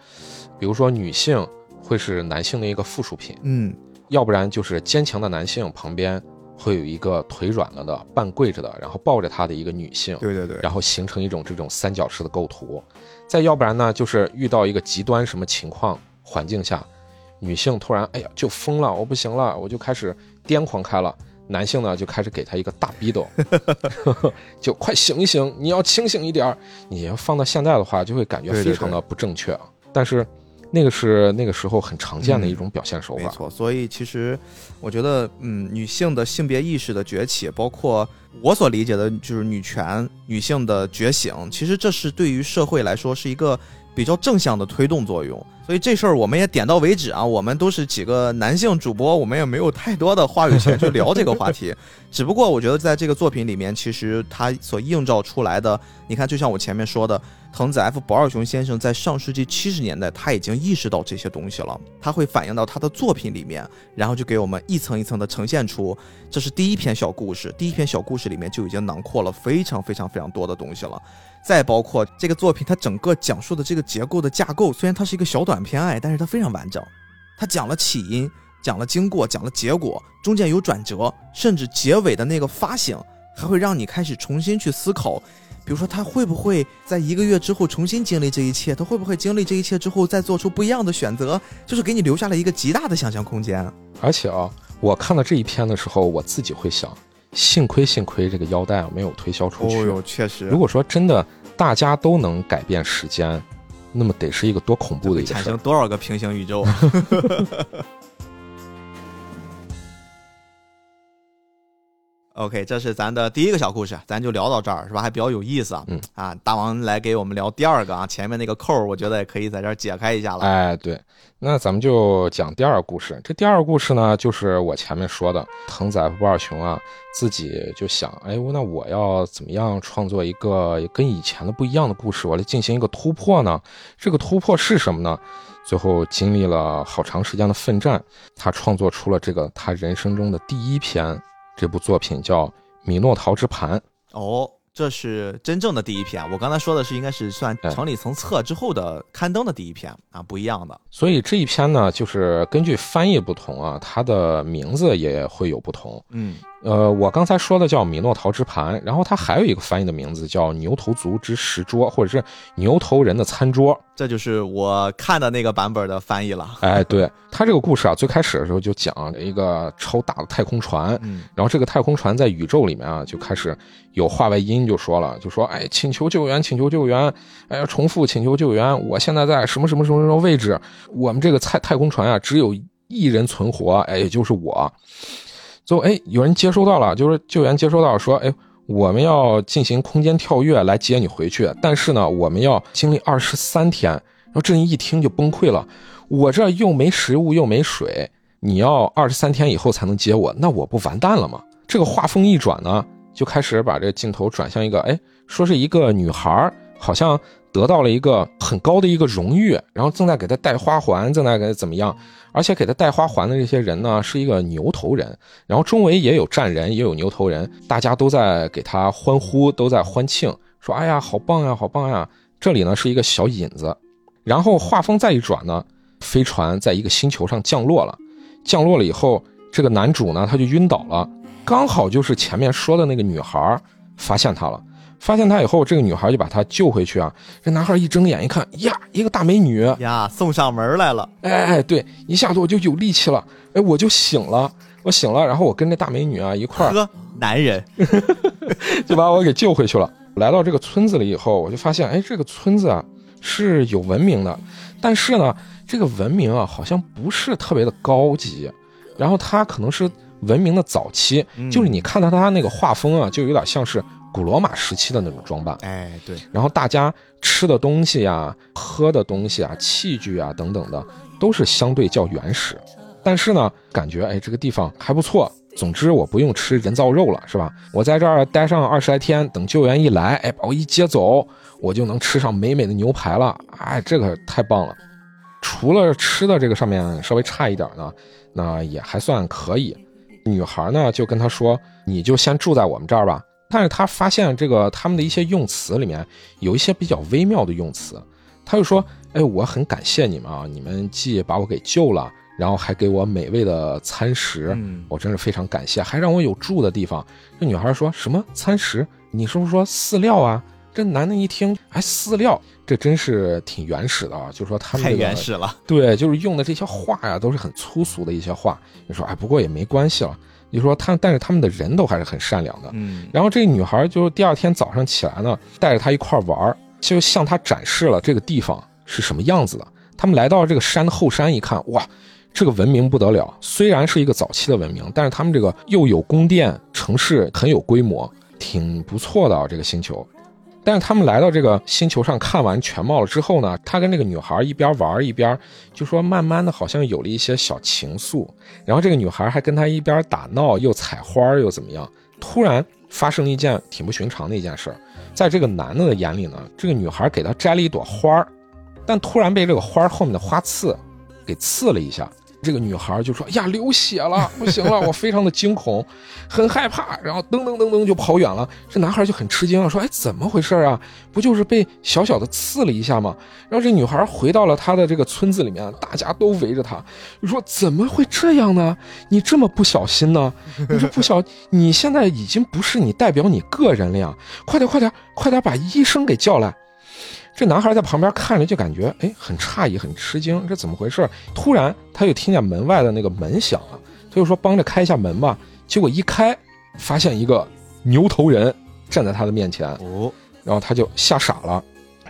比如说女性会是男性的一个附属品，嗯，要不然就是坚强的男性旁边会有一个腿软了的半跪着的，然后抱着他的一个女性，对对对，然后形成一种这种三角式的构图，再要不然呢就是遇到一个极端什么情况环境下。女性突然，哎呀，就疯了，我不行了，我就开始癫狂开了。男性呢，就开始给他一个大逼斗，就快醒一醒，你要清醒一点儿。你要放到现在的话，就会感觉非常的不正确啊。但是，那个是那个时候很常见的一种表现手法。没错，所以其实我觉得，嗯，女性的性别意识的崛起，包括我所理解的，就是女权、女性的觉醒，其实这是对于社会来说是一个比较正向的推动作用。所以这事儿我们也点到为止啊。我们都是几个男性主播，我们也没有太多的话语权去聊这个话题。只不过我觉得在这个作品里面，其实它所映照出来的，你看，就像我前面说的，藤子 F 不二雄先生在上世纪七十年代他已经意识到这些东西了，他会反映到他的作品里面，然后就给我们一层一层的呈现出，这是第一篇小故事，第一篇小故事里面就已经囊括了非常非常非常多的东西了。再包括这个作品，它整个讲述的这个结构的架构，虽然它是一个小短片爱，但是它非常完整。它讲了起因，讲了经过，讲了结果，中间有转折，甚至结尾的那个发醒，还会让你开始重新去思考。比如说，他会不会在一个月之后重新经历这一切？他会不会经历这一切之后再做出不一样的选择？就是给你留下了一个极大的想象空间。而且啊，我看到这一篇的时候，我自己会想。幸亏幸亏这个腰带没有推销出去。哦呦，确实。如果说真的大家都能改变时间，那么得是一个多恐怖的一个产生多少个平行宇宙 ？OK，这是咱的第一个小故事，咱就聊到这儿，是吧？还比较有意思啊。嗯啊，大王来给我们聊第二个啊，前面那个扣儿，我觉得也可以在这儿解开一下了。哎，对，那咱们就讲第二个故事。这第二个故事呢，就是我前面说的，藤子 F 不二雄啊，自己就想，哎，那我要怎么样创作一个跟以前的不一样的故事，我来进行一个突破呢？这个突破是什么呢？最后经历了好长时间的奋战，他创作出了这个他人生中的第一篇。这部作品叫《米诺陶之盘》哦，这是真正的第一篇。我刚才说的是应该是算城里层册之后的刊登的第一篇啊，不一样的。所以这一篇呢，就是根据翻译不同啊，它的名字也会有不同。嗯。呃，我刚才说的叫米诺陶之盘，然后它还有一个翻译的名字叫牛头族之石桌，或者是牛头人的餐桌，这就是我看的那个版本的翻译了。哎，对，它这个故事啊，最开始的时候就讲一个超大的太空船，嗯，然后这个太空船在宇宙里面啊，就开始有话外音就说了，就说，哎，请求救援，请求救援，哎，重复请求救援，我现在在什么什么什么什么位置，我们这个太太空船啊，只有一人存活，哎，也就是我。最后，哎，有人接收到了，就是救援接收到说，哎，我们要进行空间跳跃来接你回去，但是呢，我们要经历二十三天。然后这人一听就崩溃了，我这又没食物又没水，你要二十三天以后才能接我，那我不完蛋了吗？这个画风一转呢，就开始把这个镜头转向一个，哎，说是一个女孩，好像。得到了一个很高的一个荣誉，然后正在给她戴花环，正在给他怎么样？而且给他戴花环的这些人呢，是一个牛头人，然后周围也有站人，也有牛头人，大家都在给他欢呼，都在欢庆，说：“哎呀，好棒呀，好棒呀！”这里呢是一个小引子，然后画风再一转呢，飞船在一个星球上降落了，降落了以后，这个男主呢他就晕倒了，刚好就是前面说的那个女孩发现他了。发现他以后，这个女孩就把他救回去啊。这男孩一睁眼一看，呀，一个大美女呀，送上门来了。哎哎，对，一下子我就有力气了，哎，我就醒了，我醒了，然后我跟这大美女啊一块儿，呵，男人 就把我给救回去了。来到这个村子里以后，我就发现，哎，这个村子啊是有文明的，但是呢，这个文明啊好像不是特别的高级，然后它可能是文明的早期，就是你看到他那个画风啊，就有点像是。古罗马时期的那种装扮，哎，对，然后大家吃的东西呀、喝的东西啊、器具啊等等的，都是相对较原始。但是呢，感觉哎，这个地方还不错。总之，我不用吃人造肉了，是吧？我在这儿待上二十来天，等救援一来，哎，把我一接走，我就能吃上美美的牛排了。哎，这个太棒了。除了吃的这个上面稍微差一点呢，那也还算可以。女孩呢就跟他说：“你就先住在我们这儿吧。”但是他发现这个他们的一些用词里面有一些比较微妙的用词，他就说：“哎，我很感谢你们啊，你们既把我给救了，然后还给我美味的餐食，我真是非常感谢，还让我有住的地方。”这女孩说什么餐食？你是不是说饲料啊？这男的一听，哎，饲料，这真是挺原始的啊，就说他们太原始了，对，就是用的这些话呀，都是很粗俗的一些话。你说，哎，不过也没关系了。就说他，但是他们的人都还是很善良的。嗯，然后这个女孩就第二天早上起来呢，带着他一块玩，就向他展示了这个地方是什么样子的。他们来到这个山的后山一看，哇，这个文明不得了！虽然是一个早期的文明，但是他们这个又有宫殿，城市很有规模，挺不错的啊。这个星球，但是他们来到这个星球上看完全貌了之后呢，他跟这个女孩一边玩一边就说，慢慢的好像有了一些小情愫。然后这个女孩还跟他一边打闹，又采花又怎么样。突然发生了一件挺不寻常的一件事，在这个男的的眼里呢，这个女孩给他摘了一朵花，但突然被这个花后面的花刺给刺了一下。这个女孩就说：“呀，流血了，不行了，我非常的惊恐，很害怕，然后噔噔噔噔就跑远了。”这男孩就很吃惊啊，说：“哎，怎么回事啊？不就是被小小的刺了一下吗？”然后这女孩回到了她的这个村子里面，大家都围着她，说：“怎么会这样呢？你这么不小心呢？你说不小，你现在已经不是你代表你个人了呀！快点，快点，快点把医生给叫来。”这男孩在旁边看着，就感觉哎，很诧异，很吃惊，这怎么回事？突然，他就听见门外的那个门响了，他就说：“帮着开一下门吧。”结果一开，发现一个牛头人站在他的面前。哦，然后他就吓傻了，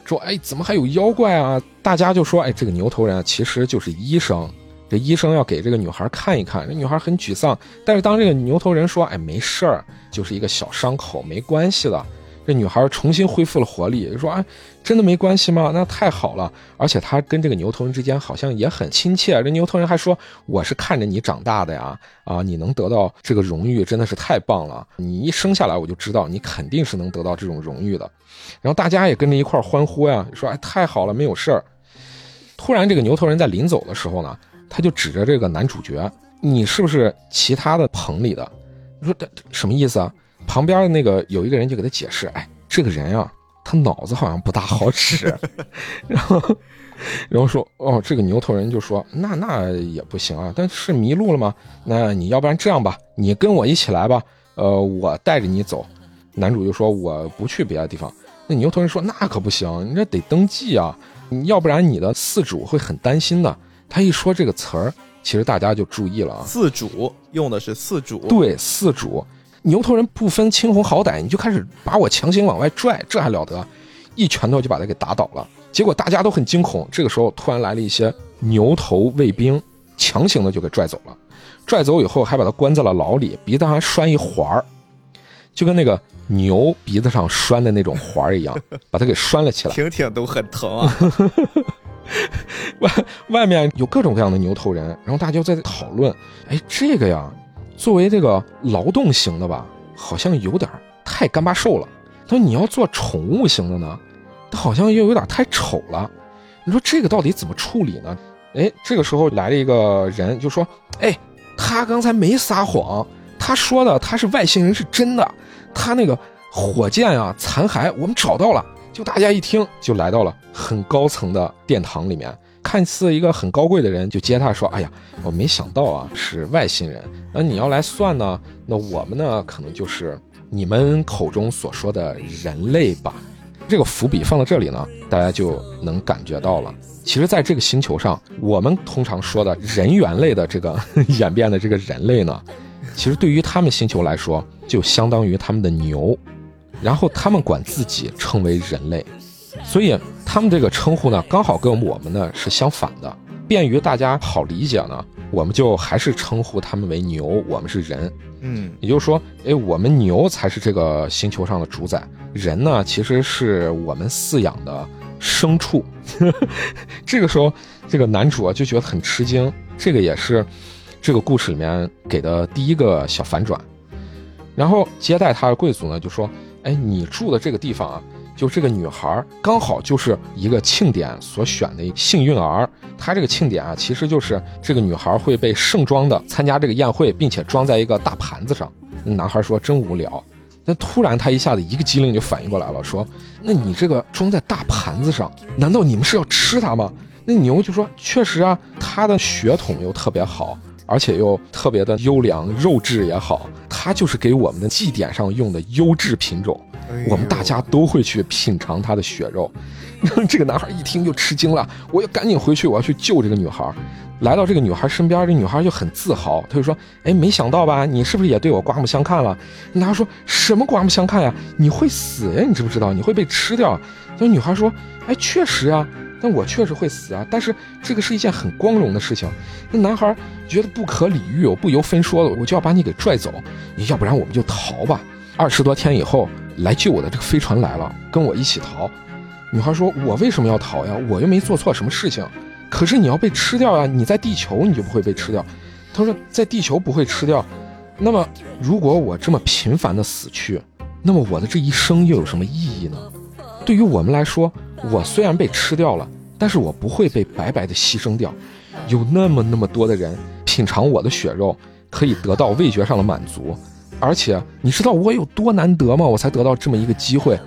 说：“哎，怎么还有妖怪啊？”大家就说：“哎，这个牛头人其实就是医生，这医生要给这个女孩看一看。”这女孩很沮丧，但是当这个牛头人说：“哎，没事儿，就是一个小伤口，没关系的。”这女孩重新恢复了活力，说：“啊，真的没关系吗？那太好了！而且她跟这个牛头人之间好像也很亲切。这牛头人还说：‘我是看着你长大的呀，啊，你能得到这个荣誉真的是太棒了！你一生下来我就知道你肯定是能得到这种荣誉的。’然后大家也跟着一块欢呼呀，说：‘哎，太好了，没有事儿。’突然，这个牛头人在临走的时候呢，他就指着这个男主角：‘你是不是其他的棚里的？’你说什么意思啊？”旁边的那个有一个人就给他解释：“哎，这个人啊，他脑子好像不大好使。”然后，然后说：“哦，这个牛头人就说，那那也不行啊，但是迷路了吗？那你要不然这样吧，你跟我一起来吧，呃，我带着你走。”男主就说：“我不去别的地方。”那牛头人说：“那可不行，你这得登记啊，要不然你的饲主会很担心的。”他一说这个词儿，其实大家就注意了啊，四主用的是四主，对，四主。牛头人不分青红好歹，你就开始把我强行往外拽，这还了得？一拳头就把他给打倒了。结果大家都很惊恐。这个时候突然来了一些牛头卫兵，强行的就给拽走了。拽走以后还把他关在了牢里，鼻子上还拴一环儿，就跟那个牛鼻子上拴的那种环儿一样，把他给拴了起来。听听都很疼啊！外外面有各种各样的牛头人，然后大家就在讨论：哎，这个呀。作为这个劳动型的吧，好像有点太干巴瘦了。他说：“你要做宠物型的呢，他好像又有点太丑了。你说这个到底怎么处理呢？”哎，这个时候来了一个人，就说：“哎，他刚才没撒谎，他说的他是外星人是真的。他那个火箭啊残骸我们找到了。”就大家一听，就来到了很高层的殿堂里面。看似一个很高贵的人，就接他说：“哎呀，我没想到啊，是外星人。那你要来算呢，那我们呢，可能就是你们口中所说的人类吧。这个伏笔放到这里呢，大家就能感觉到了。其实，在这个星球上，我们通常说的人猿类的这个 演变的这个人类呢，其实对于他们星球来说，就相当于他们的牛，然后他们管自己称为人类。”所以他们这个称呼呢，刚好跟我们呢是相反的，便于大家好理解呢。我们就还是称呼他们为牛，我们是人。嗯，也就是说，哎，我们牛才是这个星球上的主宰，人呢其实是我们饲养的牲畜。这个时候，这个男主啊就觉得很吃惊，这个也是这个故事里面给的第一个小反转。然后接待他的贵族呢就说：“哎，你住的这个地方啊。”就这个女孩刚好就是一个庆典所选的幸运儿，她这个庆典啊，其实就是这个女孩会被盛装的参加这个宴会，并且装在一个大盘子上。男孩说真无聊，那突然他一下子一个机灵就反应过来了，说：“那你这个装在大盘子上，难道你们是要吃它吗？”那牛就说：“确实啊，它的血统又特别好，而且又特别的优良，肉质也好，它就是给我们的祭典上用的优质品种。”我们大家都会去品尝他的血肉，这个男孩一听就吃惊了，我要赶紧回去，我要去救这个女孩。来到这个女孩身边，这女孩就很自豪，她就说：“哎，没想到吧？你是不是也对我刮目相看了？”男孩说什么刮目相看呀？你会死呀？你知不知道？你会被吃掉？那女孩说：“哎，确实啊，但我确实会死啊。但是这个是一件很光荣的事情。”那男孩觉得不可理喻，我不由分说的，我就要把你给拽走，你要不然我们就逃吧。二十多天以后。来救我的这个飞船来了，跟我一起逃。女孩说：“我为什么要逃呀？我又没做错什么事情。可是你要被吃掉呀！你在地球你就不会被吃掉。”他说：“在地球不会吃掉。那么如果我这么频繁的死去，那么我的这一生又有什么意义呢？对于我们来说，我虽然被吃掉了，但是我不会被白白的牺牲掉。有那么那么多的人品尝我的血肉，可以得到味觉上的满足。而且你知道我有多难得吗？我才得到这么一个机会。”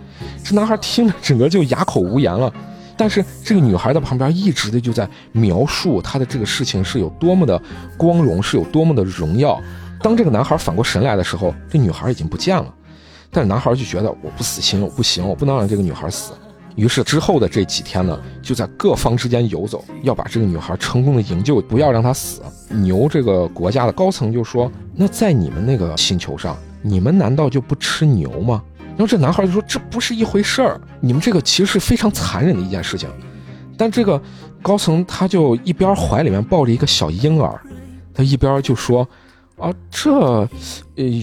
这男孩听着，整个就哑口无言了。但是这个女孩在旁边一直的就在描述她的这个事情是有多么的光荣，是有多么的荣耀。当这个男孩反过神来的时候，这女孩已经不见了。但是男孩就觉得我不死心，我不行，我不能让这个女孩死。于是之后的这几天呢，就在各方之间游走，要把这个女孩成功的营救，不要让她死。牛这个国家的高层就说：“那在你们那个星球上，你们难道就不吃牛吗？”然后这男孩就说：“这不是一回事儿，你们这个其实是非常残忍的一件事情。”但这个高层他就一边怀里面抱着一个小婴儿，他一边就说：“啊，这呃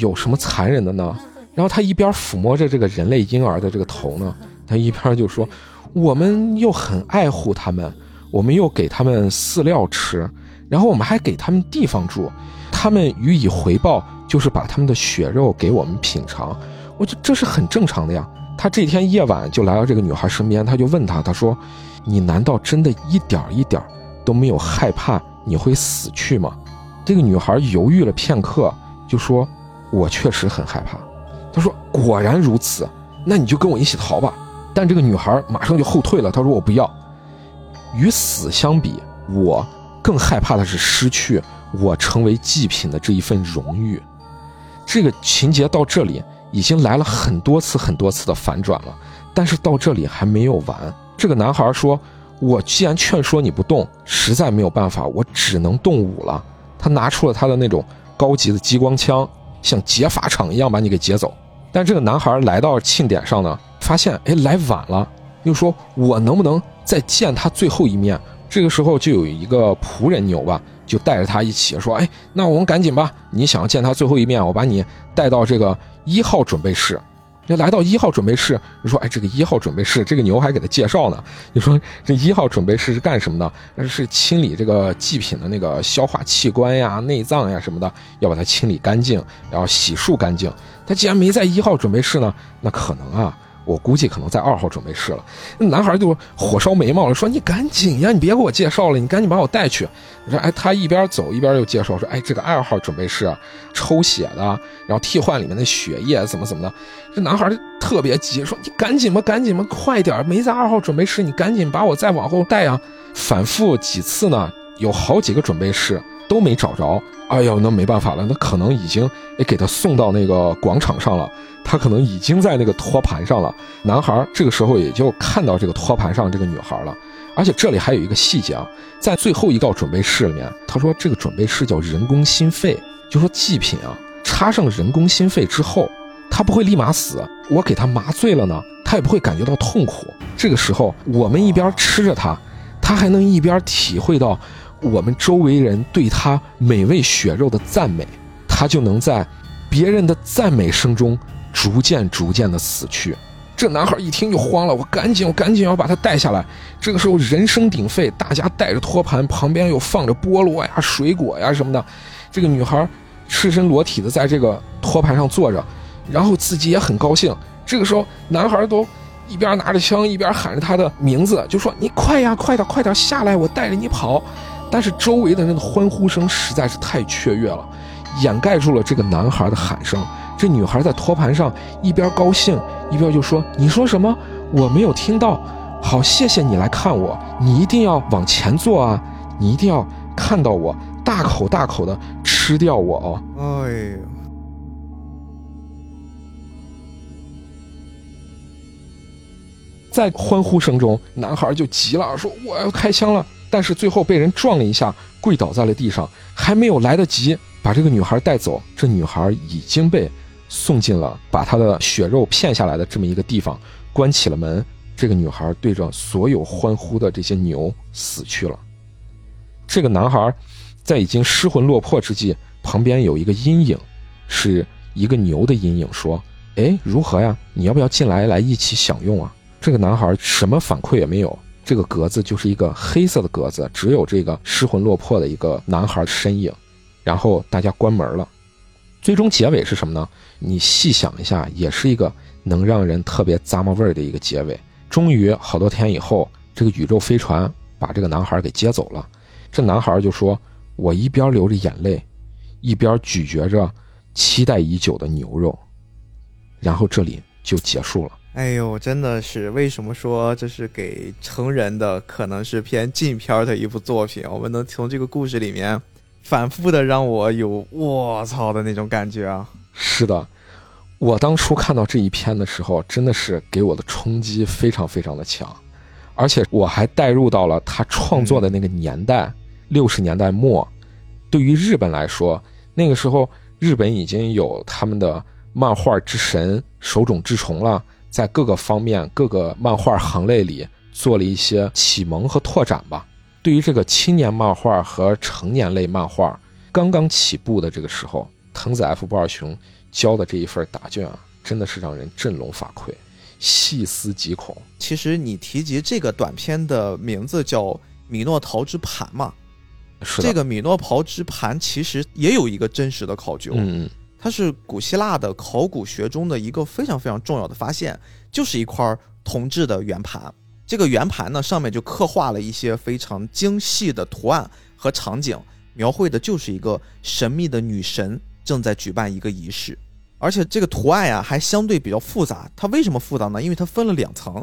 有什么残忍的呢？”然后他一边抚摸着这个人类婴儿的这个头呢，他一边就说：“我们又很爱护他们，我们又给他们饲料吃，然后我们还给他们地方住，他们予以回报就是把他们的血肉给我们品尝。”我觉得这是很正常的呀。他这天夜晚就来到这个女孩身边，他就问她：“他说，你难道真的一点一点都没有害怕你会死去吗？”这个女孩犹豫了片刻，就说：“我确实很害怕。”他说：“果然如此，那你就跟我一起逃吧。”但这个女孩马上就后退了，她说：“我不要。与死相比，我更害怕的是失去我成为祭品的这一份荣誉。”这个情节到这里。已经来了很多次、很多次的反转了，但是到这里还没有完。这个男孩说：“我既然劝说你不动，实在没有办法，我只能动武了。”他拿出了他的那种高级的激光枪，像劫法场一样把你给劫走。但这个男孩来到庆典上呢，发现哎来晚了，又说：“我能不能再见他最后一面？”这个时候就有一个仆人牛吧。就带着他一起说：“哎，那我们赶紧吧！你想要见他最后一面，我把你带到这个一号准备室。就来到一号准备室，就说：哎，这个一号准备室，这个牛还给他介绍呢。你说这一号准备室是干什么的？是清理这个祭品的那个消化器官呀、内脏呀什么的，要把它清理干净，然后洗漱干净。他既然没在一号准备室呢，那可能啊。”我估计可能在二号准备室了，那男孩就火烧眉毛了，说：“你赶紧呀，你别给我介绍了，你赶紧把我带去。”我说：“哎，他一边走一边又介绍说：‘哎，这个二号准备室抽血的，然后替换里面的血液，怎么怎么的。’这男孩就特别急，说：‘你赶紧吧，赶紧吧，快点！没在二号准备室，你赶紧把我再往后带呀！’反复几次呢，有好几个准备室都没找着。哎呦，那没办法了，那可能已经给他送到那个广场上了。”他可能已经在那个托盘上了，男孩这个时候也就看到这个托盘上这个女孩了，而且这里还有一个细节啊，在最后一道准备室里面，他说这个准备室叫人工心肺，就说祭品啊插上人工心肺之后，他不会立马死，我给他麻醉了呢，他也不会感觉到痛苦。这个时候我们一边吃着它，他还能一边体会到我们周围人对他美味血肉的赞美，他就能在别人的赞美声中。逐渐逐渐的死去，这男孩一听就慌了，我赶紧我赶紧要把他带下来。这个时候人声鼎沸，大家带着托盘，旁边又放着菠萝呀、水果呀什么的。这个女孩赤身裸体的在这个托盘上坐着，然后自己也很高兴。这个时候男孩都一边拿着枪一边喊着她的名字，就说：“你快呀，快点，快点下来，我带着你跑。”但是周围的人的欢呼声实在是太雀跃了，掩盖住了这个男孩的喊声。这女孩在托盘上一边高兴一边就说：“你说什么？我没有听到。好，谢谢你来看我。你一定要往前坐啊！你一定要看到我，大口大口的吃掉我哦！”哎呦，在欢呼声中，男孩就急了，说：“我要开枪了！”但是最后被人撞了一下，跪倒在了地上，还没有来得及把这个女孩带走，这女孩已经被。送进了把他的血肉骗下来的这么一个地方，关起了门。这个女孩对着所有欢呼的这些牛死去了。这个男孩在已经失魂落魄之际，旁边有一个阴影，是一个牛的阴影，说：“哎，如何呀？你要不要进来来一起享用啊？这个男孩什么反馈也没有，这个格子就是一个黑色的格子，只有这个失魂落魄的一个男孩身影。然后大家关门了，最终结尾是什么呢？你细想一下，也是一个能让人特别咂摸味儿的一个结尾。终于好多天以后，这个宇宙飞船把这个男孩给接走了。这男孩就说：“我一边流着眼泪，一边咀嚼着期待已久的牛肉。”然后这里就结束了。哎呦，真的是为什么说这是给成人的，可能是偏禁片的一部作品？我们能从这个故事里面。反复的让我有我操的那种感觉啊！是的，我当初看到这一篇的时候，真的是给我的冲击非常非常的强，而且我还带入到了他创作的那个年代，六十年代末。对于日本来说，那个时候日本已经有他们的漫画之神手冢治虫了，在各个方面各个漫画行类里做了一些启蒙和拓展吧。对于这个青年漫画和成年类漫画刚刚起步的这个时候，藤子 F 不二雄交的这一份答卷啊，真的是让人振聋发聩、细思极恐。其实你提及这个短片的名字叫《米诺陶之盘》嘛，是这个米诺陶之盘其实也有一个真实的考究，嗯，它是古希腊的考古学中的一个非常非常重要的发现，就是一块铜制的圆盘。这个圆盘呢，上面就刻画了一些非常精细的图案和场景，描绘的就是一个神秘的女神正在举办一个仪式，而且这个图案呀还相对比较复杂。它为什么复杂呢？因为它分了两层，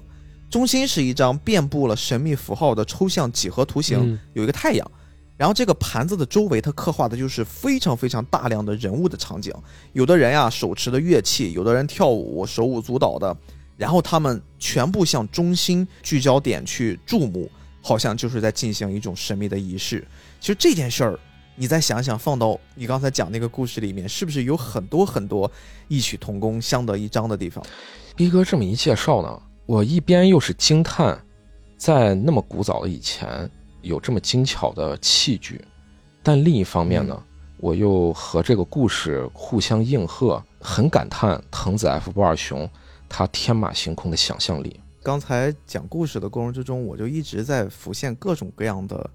中心是一张遍布了神秘符号的抽象几何图形，有一个太阳，然后这个盘子的周围，它刻画的就是非常非常大量的人物的场景，有的人呀手持的乐器，有的人跳舞手舞足蹈的。然后他们全部向中心聚焦点去注目，好像就是在进行一种神秘的仪式。其实这件事儿，你再想想，放到你刚才讲那个故事里面，是不是有很多很多异曲同工、相得益彰的地方？逼哥这么一介绍呢，我一边又是惊叹，在那么古早的以前有这么精巧的器具，但另一方面呢，我又和这个故事互相应和，很感叹藤子 F 不二雄。他天马行空的想象力。刚才讲故事的过程之中，我就一直在浮现各种各样的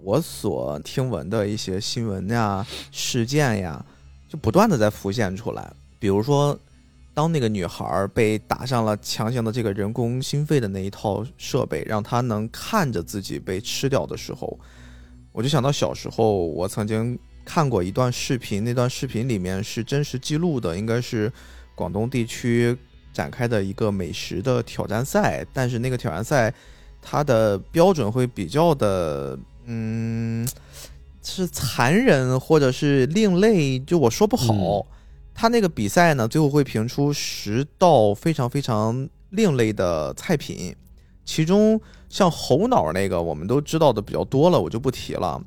我所听闻的一些新闻呀、事件呀，就不断的在浮现出来。比如说，当那个女孩被打上了强行的这个人工心肺的那一套设备，让她能看着自己被吃掉的时候，我就想到小时候我曾经看过一段视频，那段视频里面是真实记录的，应该是广东地区。展开的一个美食的挑战赛，但是那个挑战赛，它的标准会比较的，嗯，是残忍或者是另类，就我说不好。他那个比赛呢，最后会评出十道非常非常另类的菜品，其中像猴脑那个，我们都知道的比较多了，我就不提了。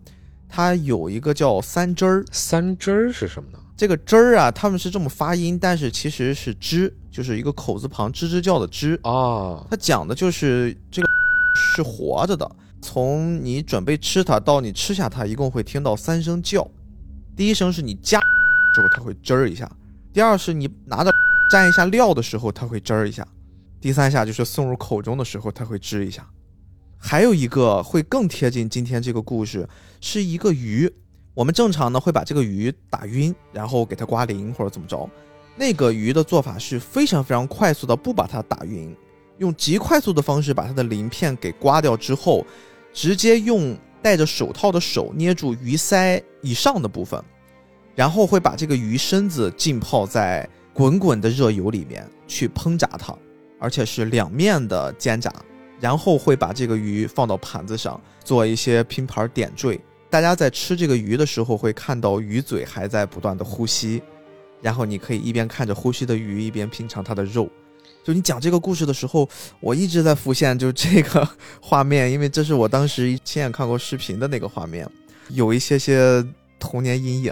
它有一个叫三汁儿，三汁儿是什么呢？这个汁儿啊，他们是这么发音，但是其实是汁，就是一个口字旁，吱吱叫的吱啊。它讲的就是这个 是活着的，从你准备吃它到你吃下它，一共会听到三声叫。第一声是你夹 之后它会吱儿一下，第二是你拿着 蘸一下料的时候它会吱儿一下，第三下就是送入口中的时候它会吱一下。还有一个会更贴近今天这个故事，是一个鱼。我们正常呢会把这个鱼打晕，然后给它刮鳞或者怎么着。那个鱼的做法是非常非常快速的，不把它打晕，用极快速的方式把它的鳞片给刮掉之后，直接用戴着手套的手捏住鱼鳃以上的部分，然后会把这个鱼身子浸泡在滚滚的热油里面去烹炸它，而且是两面的煎炸，然后会把这个鱼放到盘子上做一些拼盘点缀。大家在吃这个鱼的时候，会看到鱼嘴还在不断的呼吸，然后你可以一边看着呼吸的鱼，一边品尝它的肉。就你讲这个故事的时候，我一直在浮现就这个画面，因为这是我当时亲眼看过视频的那个画面，有一些些童年阴影。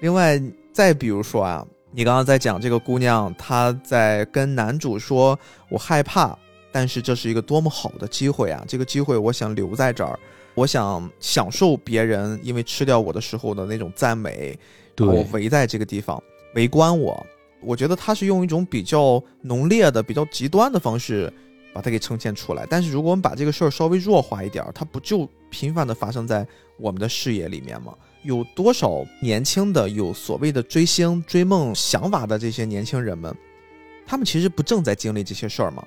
另外，再比如说啊，你刚刚在讲这个姑娘，她在跟男主说“我害怕”，但是这是一个多么好的机会啊！这个机会，我想留在这儿。我想享受别人因为吃掉我的时候的那种赞美，对我围在这个地方围观我，我觉得它是用一种比较浓烈的、比较极端的方式把它给呈现出来。但是如果我们把这个事儿稍微弱化一点儿，它不就频繁的发生在我们的视野里面吗？有多少年轻的有所谓的追星、追梦想法的这些年轻人们，他们其实不正在经历这些事儿吗？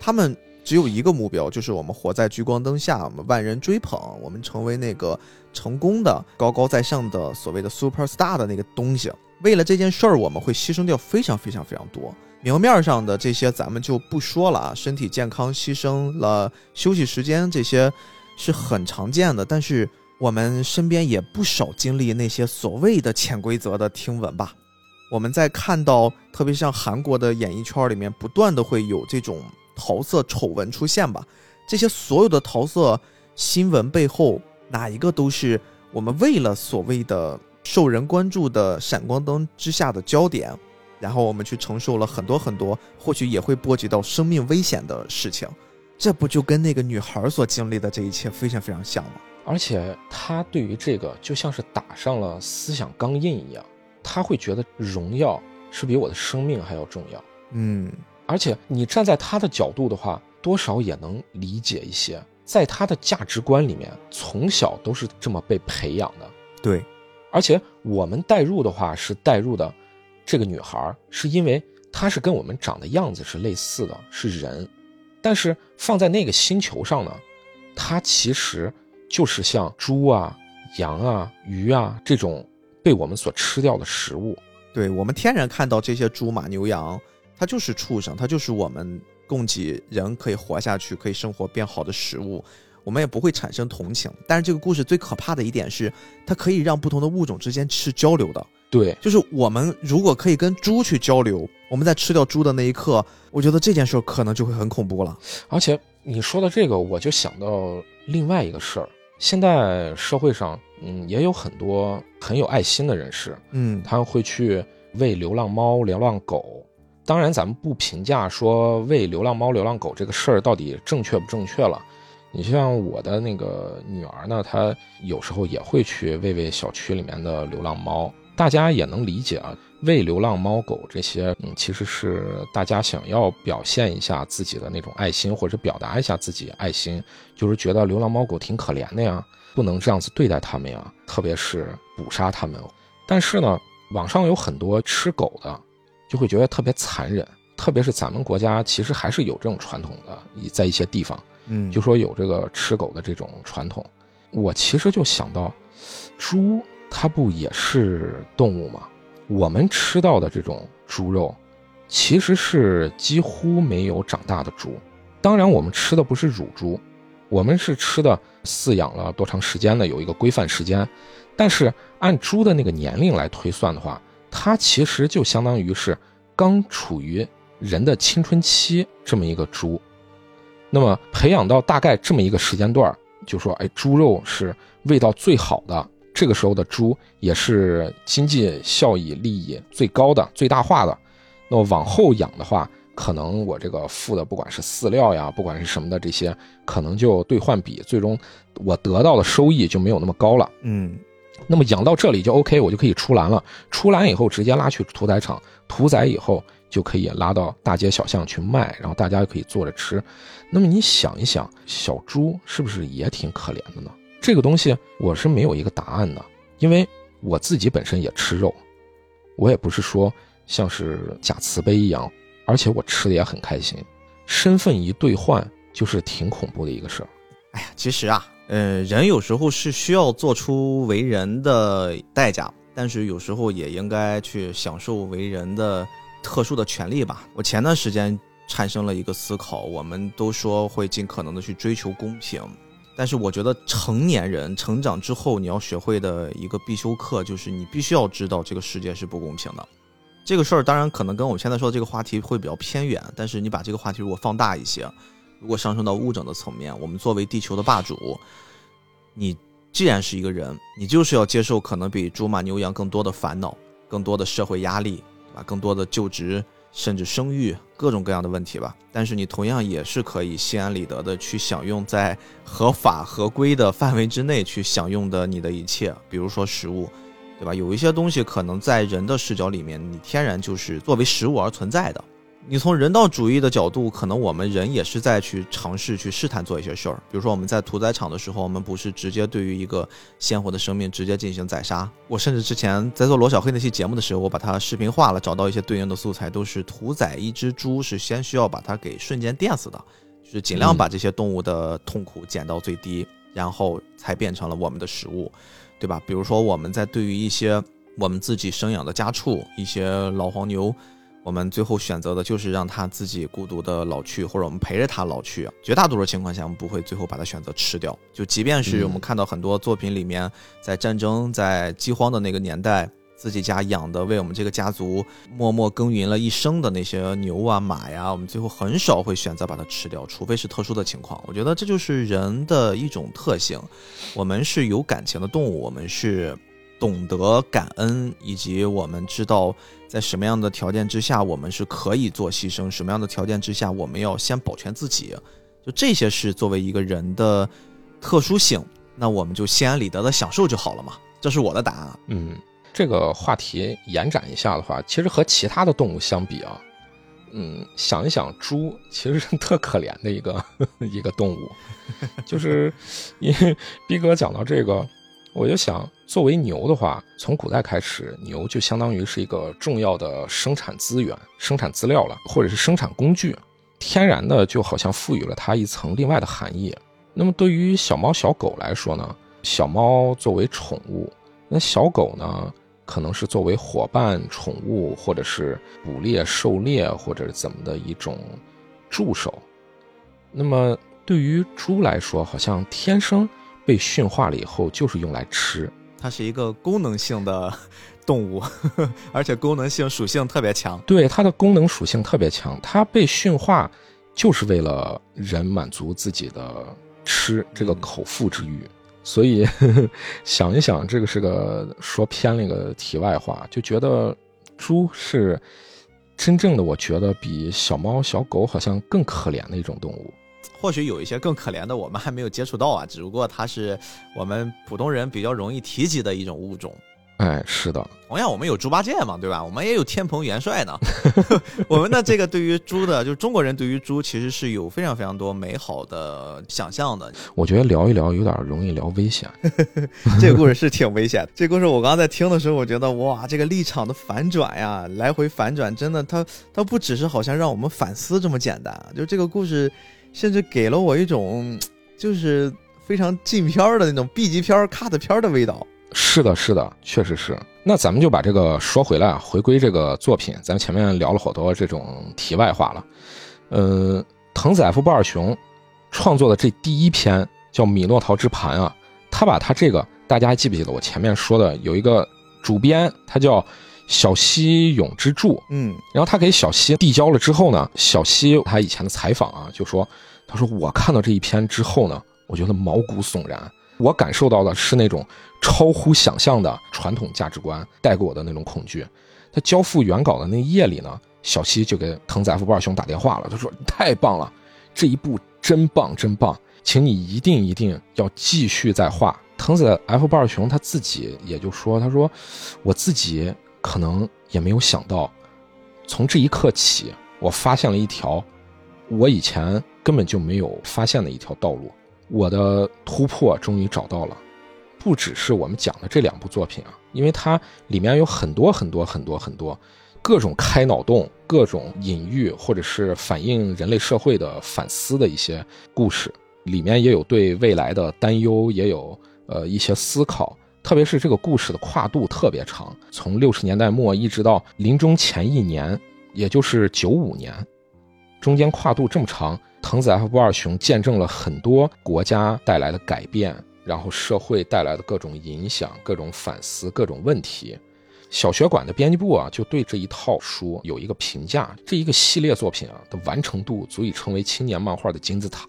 他们只有一个目标，就是我们活在聚光灯下，我们万人追捧，我们成为那个成功的、高高在上的所谓的 super star 的那个东西。为了这件事儿，我们会牺牲掉非常非常非常多。明面上的这些咱们就不说了啊，身体健康牺牲了休息时间，这些是很常见的。但是我们身边也不少经历那些所谓的潜规则的听闻吧。我们在看到，特别像韩国的演艺圈里面，不断的会有这种桃色丑闻出现吧。这些所有的桃色新闻背后，哪一个都是我们为了所谓的受人关注的闪光灯之下的焦点，然后我们去承受了很多很多，或许也会波及到生命危险的事情。这不就跟那个女孩所经历的这一切非常非常像吗？而且他对于这个就像是打上了思想钢印一样，他会觉得荣耀是比我的生命还要重要。嗯，而且你站在他的角度的话，多少也能理解一些，在他的价值观里面，从小都是这么被培养的。对，而且我们代入的话是代入的，这个女孩是因为她是跟我们长的样子是类似的，是人，但是放在那个星球上呢，她其实就是像猪啊、羊啊、鱼啊这种被我们所吃掉的食物。对我们天然看到这些猪马牛羊，它就是畜生，它就是我们供给人可以活下去、可以生活变好的食物，我们也不会产生同情。但是这个故事最可怕的一点是，它可以让不同的物种之间是交流的。对，就是我们如果可以跟猪去交流，我们在吃掉猪的那一刻，我觉得这件事儿可能就会很恐怖了。而且你说的这个，我就想到另外一个事儿。现在社会上，嗯，也有很多很有爱心的人士，嗯，他会去喂流浪猫、流浪狗。当然，咱们不评价说喂流浪猫、流浪狗这个事儿到底正确不正确了。你像我的那个女儿呢，她有时候也会去喂喂小区里面的流浪猫。大家也能理解啊，喂流浪猫狗这些，嗯，其实是大家想要表现一下自己的那种爱心，或者表达一下自己爱心，就是觉得流浪猫狗挺可怜的呀，不能这样子对待它们呀，特别是捕杀它们。但是呢，网上有很多吃狗的，就会觉得特别残忍，特别是咱们国家其实还是有这种传统的，在一些地方，嗯，就说有这个吃狗的这种传统。我其实就想到，猪。它不也是动物吗？我们吃到的这种猪肉，其实是几乎没有长大的猪。当然，我们吃的不是乳猪，我们是吃的饲养了多长时间的，有一个规范时间。但是按猪的那个年龄来推算的话，它其实就相当于是刚处于人的青春期这么一个猪。那么培养到大概这么一个时间段，就说哎，猪肉是味道最好的。这个时候的猪也是经济效益利益最高的、最大化的。那么往后养的话，可能我这个付的不管是饲料呀，不管是什么的这些，可能就兑换比最终我得到的收益就没有那么高了。嗯，那么养到这里就 OK，我就可以出栏了。出栏以后直接拉去屠宰场屠宰以后，就可以拉到大街小巷去卖，然后大家就可以坐着吃。那么你想一想，小猪是不是也挺可怜的呢？这个东西我是没有一个答案的，因为我自己本身也吃肉，我也不是说像是假慈悲一样，而且我吃的也很开心。身份一兑换，就是挺恐怖的一个事儿。哎呀，其实啊，呃，人有时候是需要做出为人的代价，但是有时候也应该去享受为人的特殊的权利吧。我前段时间产生了一个思考，我们都说会尽可能的去追求公平。但是我觉得成年人成长之后，你要学会的一个必修课，就是你必须要知道这个世界是不公平的。这个事儿当然可能跟我们现在说的这个话题会比较偏远，但是你把这个话题如果放大一些，如果上升到物种的层面，我们作为地球的霸主，你既然是一个人，你就是要接受可能比猪马牛羊更多的烦恼，更多的社会压力，把？更多的就职。甚至生育各种各样的问题吧，但是你同样也是可以心安理得的去享用在合法合规的范围之内去享用的你的一切，比如说食物，对吧？有一些东西可能在人的视角里面，你天然就是作为食物而存在的。你从人道主义的角度，可能我们人也是在去尝试去试探做一些事儿。比如说我们在屠宰场的时候，我们不是直接对于一个鲜活的生命直接进行宰杀。我甚至之前在做罗小黑那期节目的时候，我把它视频化了，找到一些对应的素材，都是屠宰一只猪是先需要把它给瞬间电死的，就是尽量把这些动物的痛苦减到最低，然后才变成了我们的食物，对吧？比如说我们在对于一些我们自己生养的家畜，一些老黄牛。我们最后选择的就是让它自己孤独的老去，或者我们陪着它老去。绝大多数情况下，我们不会最后把它选择吃掉。就即便是我们看到很多作品里面，在战争、在饥荒的那个年代，自己家养的为我们这个家族默默耕耘了一生的那些牛啊、马呀，我们最后很少会选择把它吃掉，除非是特殊的情况。我觉得这就是人的一种特性，我们是有感情的动物，我们是。懂得感恩，以及我们知道在什么样的条件之下我们是可以做牺牲，什么样的条件之下我们要先保全自己，就这些是作为一个人的特殊性，那我们就心安理得的享受就好了嘛。这是我的答案。嗯，这个话题延展一下的话，其实和其他的动物相比啊，嗯，想一想，猪其实是特可怜的一个 一个动物，就是 因为逼哥讲到这个。我就想，作为牛的话，从古代开始，牛就相当于是一个重要的生产资源、生产资料了，或者是生产工具，天然的就好像赋予了它一层另外的含义。那么对于小猫小狗来说呢，小猫作为宠物，那小狗呢，可能是作为伙伴、宠物，或者是捕猎、狩猎或者是怎么的一种助手。那么对于猪来说，好像天生。被驯化了以后，就是用来吃。它是一个功能性的 动物，而且功能性属性特别强。对，它的功能属性特别强。它被驯化就是为了人满足自己的吃这个口腹之欲。所以 想一想，这个是个说偏了一个题外话，就觉得猪是真正的，我觉得比小猫小狗好像更可怜的一种动物。或许有一些更可怜的，我们还没有接触到啊。只不过它是我们普通人比较容易提及的一种物种。哎，是的。同样，我们有猪八戒嘛，对吧？我们也有天蓬元帅呢。我们的这个对于猪的，就是中国人对于猪其实是有非常非常多美好的想象的。我觉得聊一聊有点容易聊危险。这个故事是挺危险的。这故事我刚刚在听的时候，我觉得哇，这个立场的反转呀，来回反转，真的，它它不只是好像让我们反思这么简单。就这个故事。甚至给了我一种，就是非常禁片儿的那种 B 级片儿、cut 片儿的味道。是的，是的，确实是。那咱们就把这个说回来啊，回归这个作品。咱们前面聊了好多这种题外话了。呃，藤子 F 不二雄创作的这第一篇叫《米诺陶之盘》啊，他把他这个大家记不记得？我前面说的有一个主编，他叫。小西永之助，嗯，然后他给小西递交了之后呢，小西他以前的采访啊，就说，他说我看到这一篇之后呢，我觉得毛骨悚然，我感受到的是那种超乎想象的传统价值观带给我的那种恐惧。他交付原稿的那夜里呢，小西就给藤子 F 不二雄打电话了，他说太棒了，这一部真棒真棒，请你一定一定要继续再画。藤子 F 不二雄他自己也就说，他说我自己。可能也没有想到，从这一刻起，我发现了一条我以前根本就没有发现的一条道路。我的突破终于找到了，不只是我们讲的这两部作品啊，因为它里面有很多很多很多很多各种开脑洞、各种隐喻，或者是反映人类社会的反思的一些故事，里面也有对未来的担忧，也有呃一些思考。特别是这个故事的跨度特别长，从六十年代末一直到临终前一年，也就是九五年，中间跨度这么长，藤子 F 不二雄见证了很多国家带来的改变，然后社会带来的各种影响、各种反思、各种问题。小学馆的编辑部啊，就对这一套书有一个评价：这一个系列作品啊的完成度足以成为青年漫画的金字塔。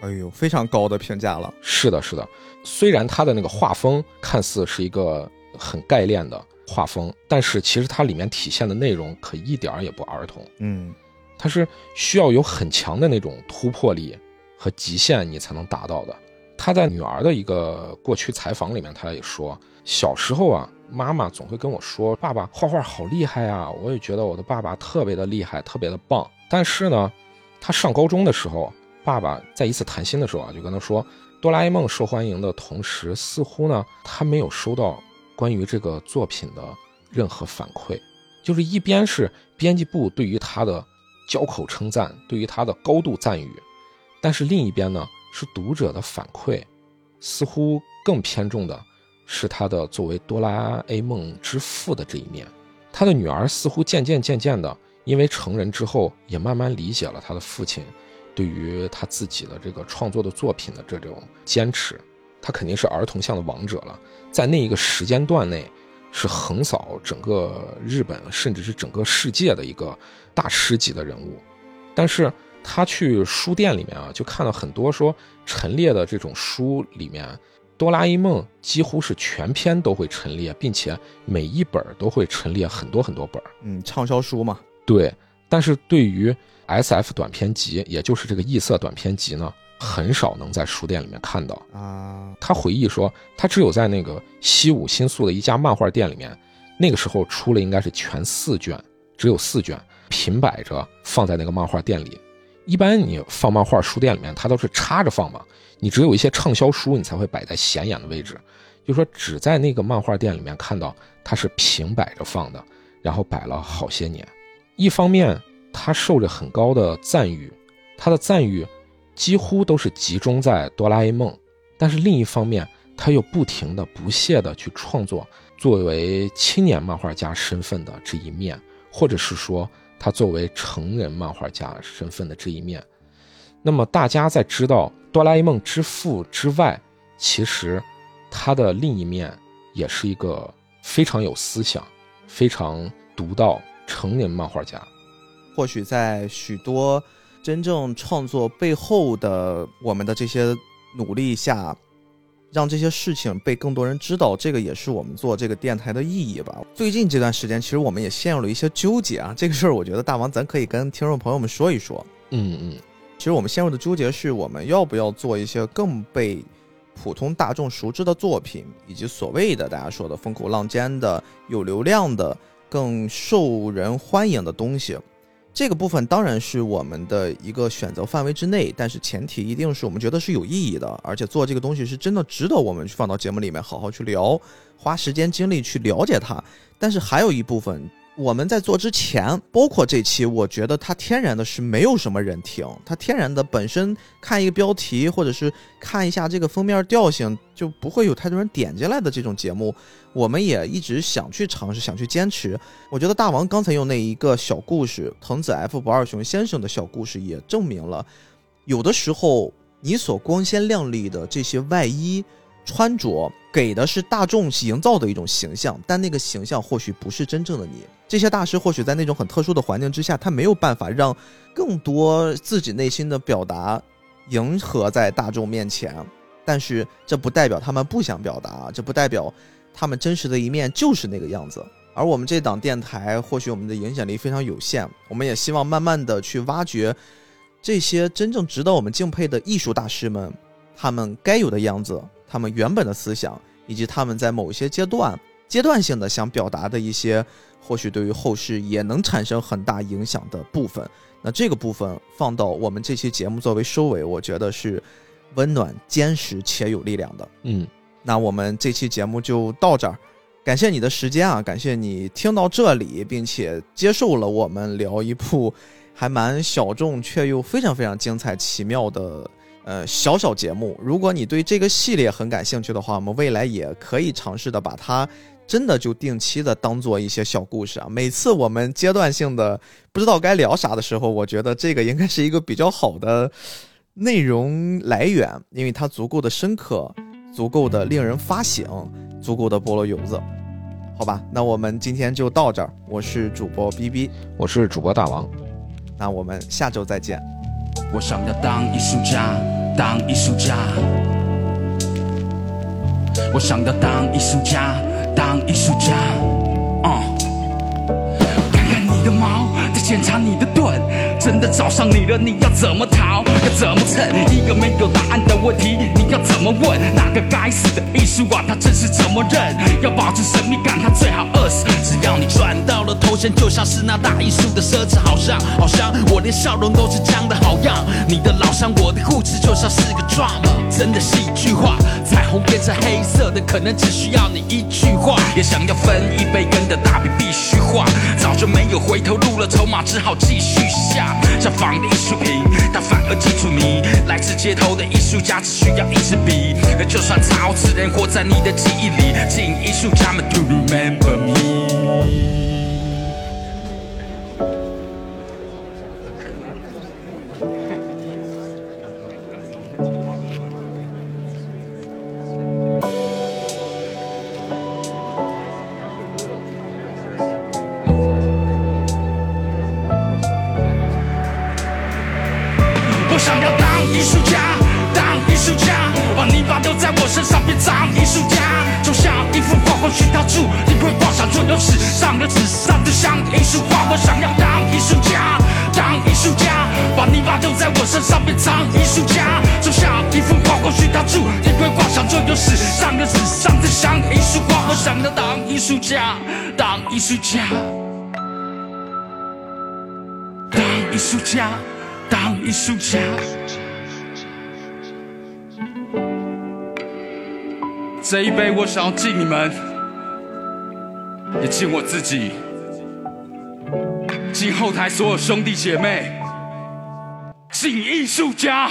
哎呦，非常高的评价了。是的，是的。虽然它的那个画风看似是一个很概念的画风，但是其实它里面体现的内容可一点儿也不儿童。嗯，它是需要有很强的那种突破力和极限，你才能达到的。他在女儿的一个过去采访里面，他也说，小时候啊，妈妈总会跟我说：“爸爸画画好厉害啊！”我也觉得我的爸爸特别的厉害，特别的棒。但是呢，他上高中的时候，爸爸在一次谈心的时候啊，就跟他说：“哆啦 A 梦受欢迎的同时，似乎呢，他没有收到关于这个作品的任何反馈。就是一边是编辑部对于他的交口称赞，对于他的高度赞誉，但是另一边呢，是读者的反馈，似乎更偏重的。”是他的作为哆啦 A 梦之父的这一面，他的女儿似乎渐渐渐渐的，因为成人之后，也慢慢理解了他的父亲对于他自己的这个创作的作品的这种坚持。他肯定是儿童向的王者了，在那一个时间段内，是横扫整个日本，甚至是整个世界的一个大师级的人物。但是他去书店里面啊，就看到很多说陈列的这种书里面。哆啦 A 梦几乎是全篇都会陈列，并且每一本都会陈列很多很多本嗯，畅销书嘛。对，但是对于 SF 短篇集，也就是这个异色短篇集呢，很少能在书店里面看到啊。他回忆说，他只有在那个西武新宿的一家漫画店里面，那个时候出了应该是全四卷，只有四卷平摆着放在那个漫画店里。一般你放漫画书店里面，它都是插着放嘛。你只有一些畅销书，你才会摆在显眼的位置。就说只在那个漫画店里面看到它是平摆着放的，然后摆了好些年。一方面，他受着很高的赞誉，他的赞誉几乎都是集中在哆啦 A 梦。但是另一方面，他又不停的、不懈的去创作，作为青年漫画家身份的这一面，或者是说他作为成人漫画家身份的这一面。那么大家在知道。哆啦 A 梦之父之外，其实他的另一面也是一个非常有思想、非常独到成人漫画家。或许在许多真正创作背后的我们的这些努力下，让这些事情被更多人知道，这个也是我们做这个电台的意义吧。最近这段时间，其实我们也陷入了一些纠结啊。这个事儿，我觉得大王咱可以跟听众朋友们说一说。嗯嗯。其实我们陷入的纠结是我们要不要做一些更被普通大众熟知的作品，以及所谓的大家说的风口浪尖的、有流量的、更受人欢迎的东西。这个部分当然是我们的一个选择范围之内，但是前提一定是我们觉得是有意义的，而且做这个东西是真的值得我们去放到节目里面好好去聊，花时间精力去了解它。但是还有一部分。我们在做之前，包括这期，我觉得它天然的是没有什么人听，它天然的本身看一个标题或者是看一下这个封面调性，就不会有太多人点进来的这种节目，我们也一直想去尝试，想去坚持。我觉得大王刚才用那一个小故事，藤子 F 不二雄先生的小故事，也证明了，有的时候你所光鲜亮丽的这些外衣。穿着给的是大众营造的一种形象，但那个形象或许不是真正的你。这些大师或许在那种很特殊的环境之下，他没有办法让更多自己内心的表达迎合在大众面前。但是这不代表他们不想表达，这不代表他们真实的一面就是那个样子。而我们这档电台，或许我们的影响力非常有限，我们也希望慢慢的去挖掘这些真正值得我们敬佩的艺术大师们，他们该有的样子。他们原本的思想，以及他们在某些阶段阶段性的想表达的一些，或许对于后世也能产生很大影响的部分。那这个部分放到我们这期节目作为收尾，我觉得是温暖、坚实且有力量的。嗯，那我们这期节目就到这儿，感谢你的时间啊，感谢你听到这里，并且接受了我们聊一部还蛮小众却又非常非常精彩奇妙的。呃，小小节目，如果你对这个系列很感兴趣的话，我们未来也可以尝试的把它真的就定期的当做一些小故事啊。每次我们阶段性的不知道该聊啥的时候，我觉得这个应该是一个比较好的内容来源，因为它足够的深刻，足够的令人发醒，足够的菠萝油子，好吧？那我们今天就到这儿。我是主播 B B，我是主播大王，那我们下周再见。我想要当艺术家，当艺术家。我想要当艺术家，当艺术家。嗯，看看你的毛，再检查你的盾，真的找上你了，你要怎么要怎么蹭？一个没有答案的问题，你要怎么问？那个该死的艺术啊，他真是怎么认？要保持神秘感，他最好饿死。只要你赚到了头衔，就像是那大艺术的奢侈，好像好像我连笑容都是僵的好样。你的老乡，我的故事就像是个 drama，真的戏剧化。彩虹变成黑色的，可能只需要你一句话。也想要分一杯羹的大笔必须画，早就没有回头路了，筹码只好继续下。像仿的艺术品，它反而记住你。来自街头的艺术家只需要一支笔，就算超自然活在你的记忆里，请艺术家们 to remember me。有史上的纸上的像艺术画。我想要当艺术家，当艺术家，当艺术家。当艺术家，这一杯我想要敬你们，也敬我自己，敬后台所有兄弟姐妹，敬艺术家。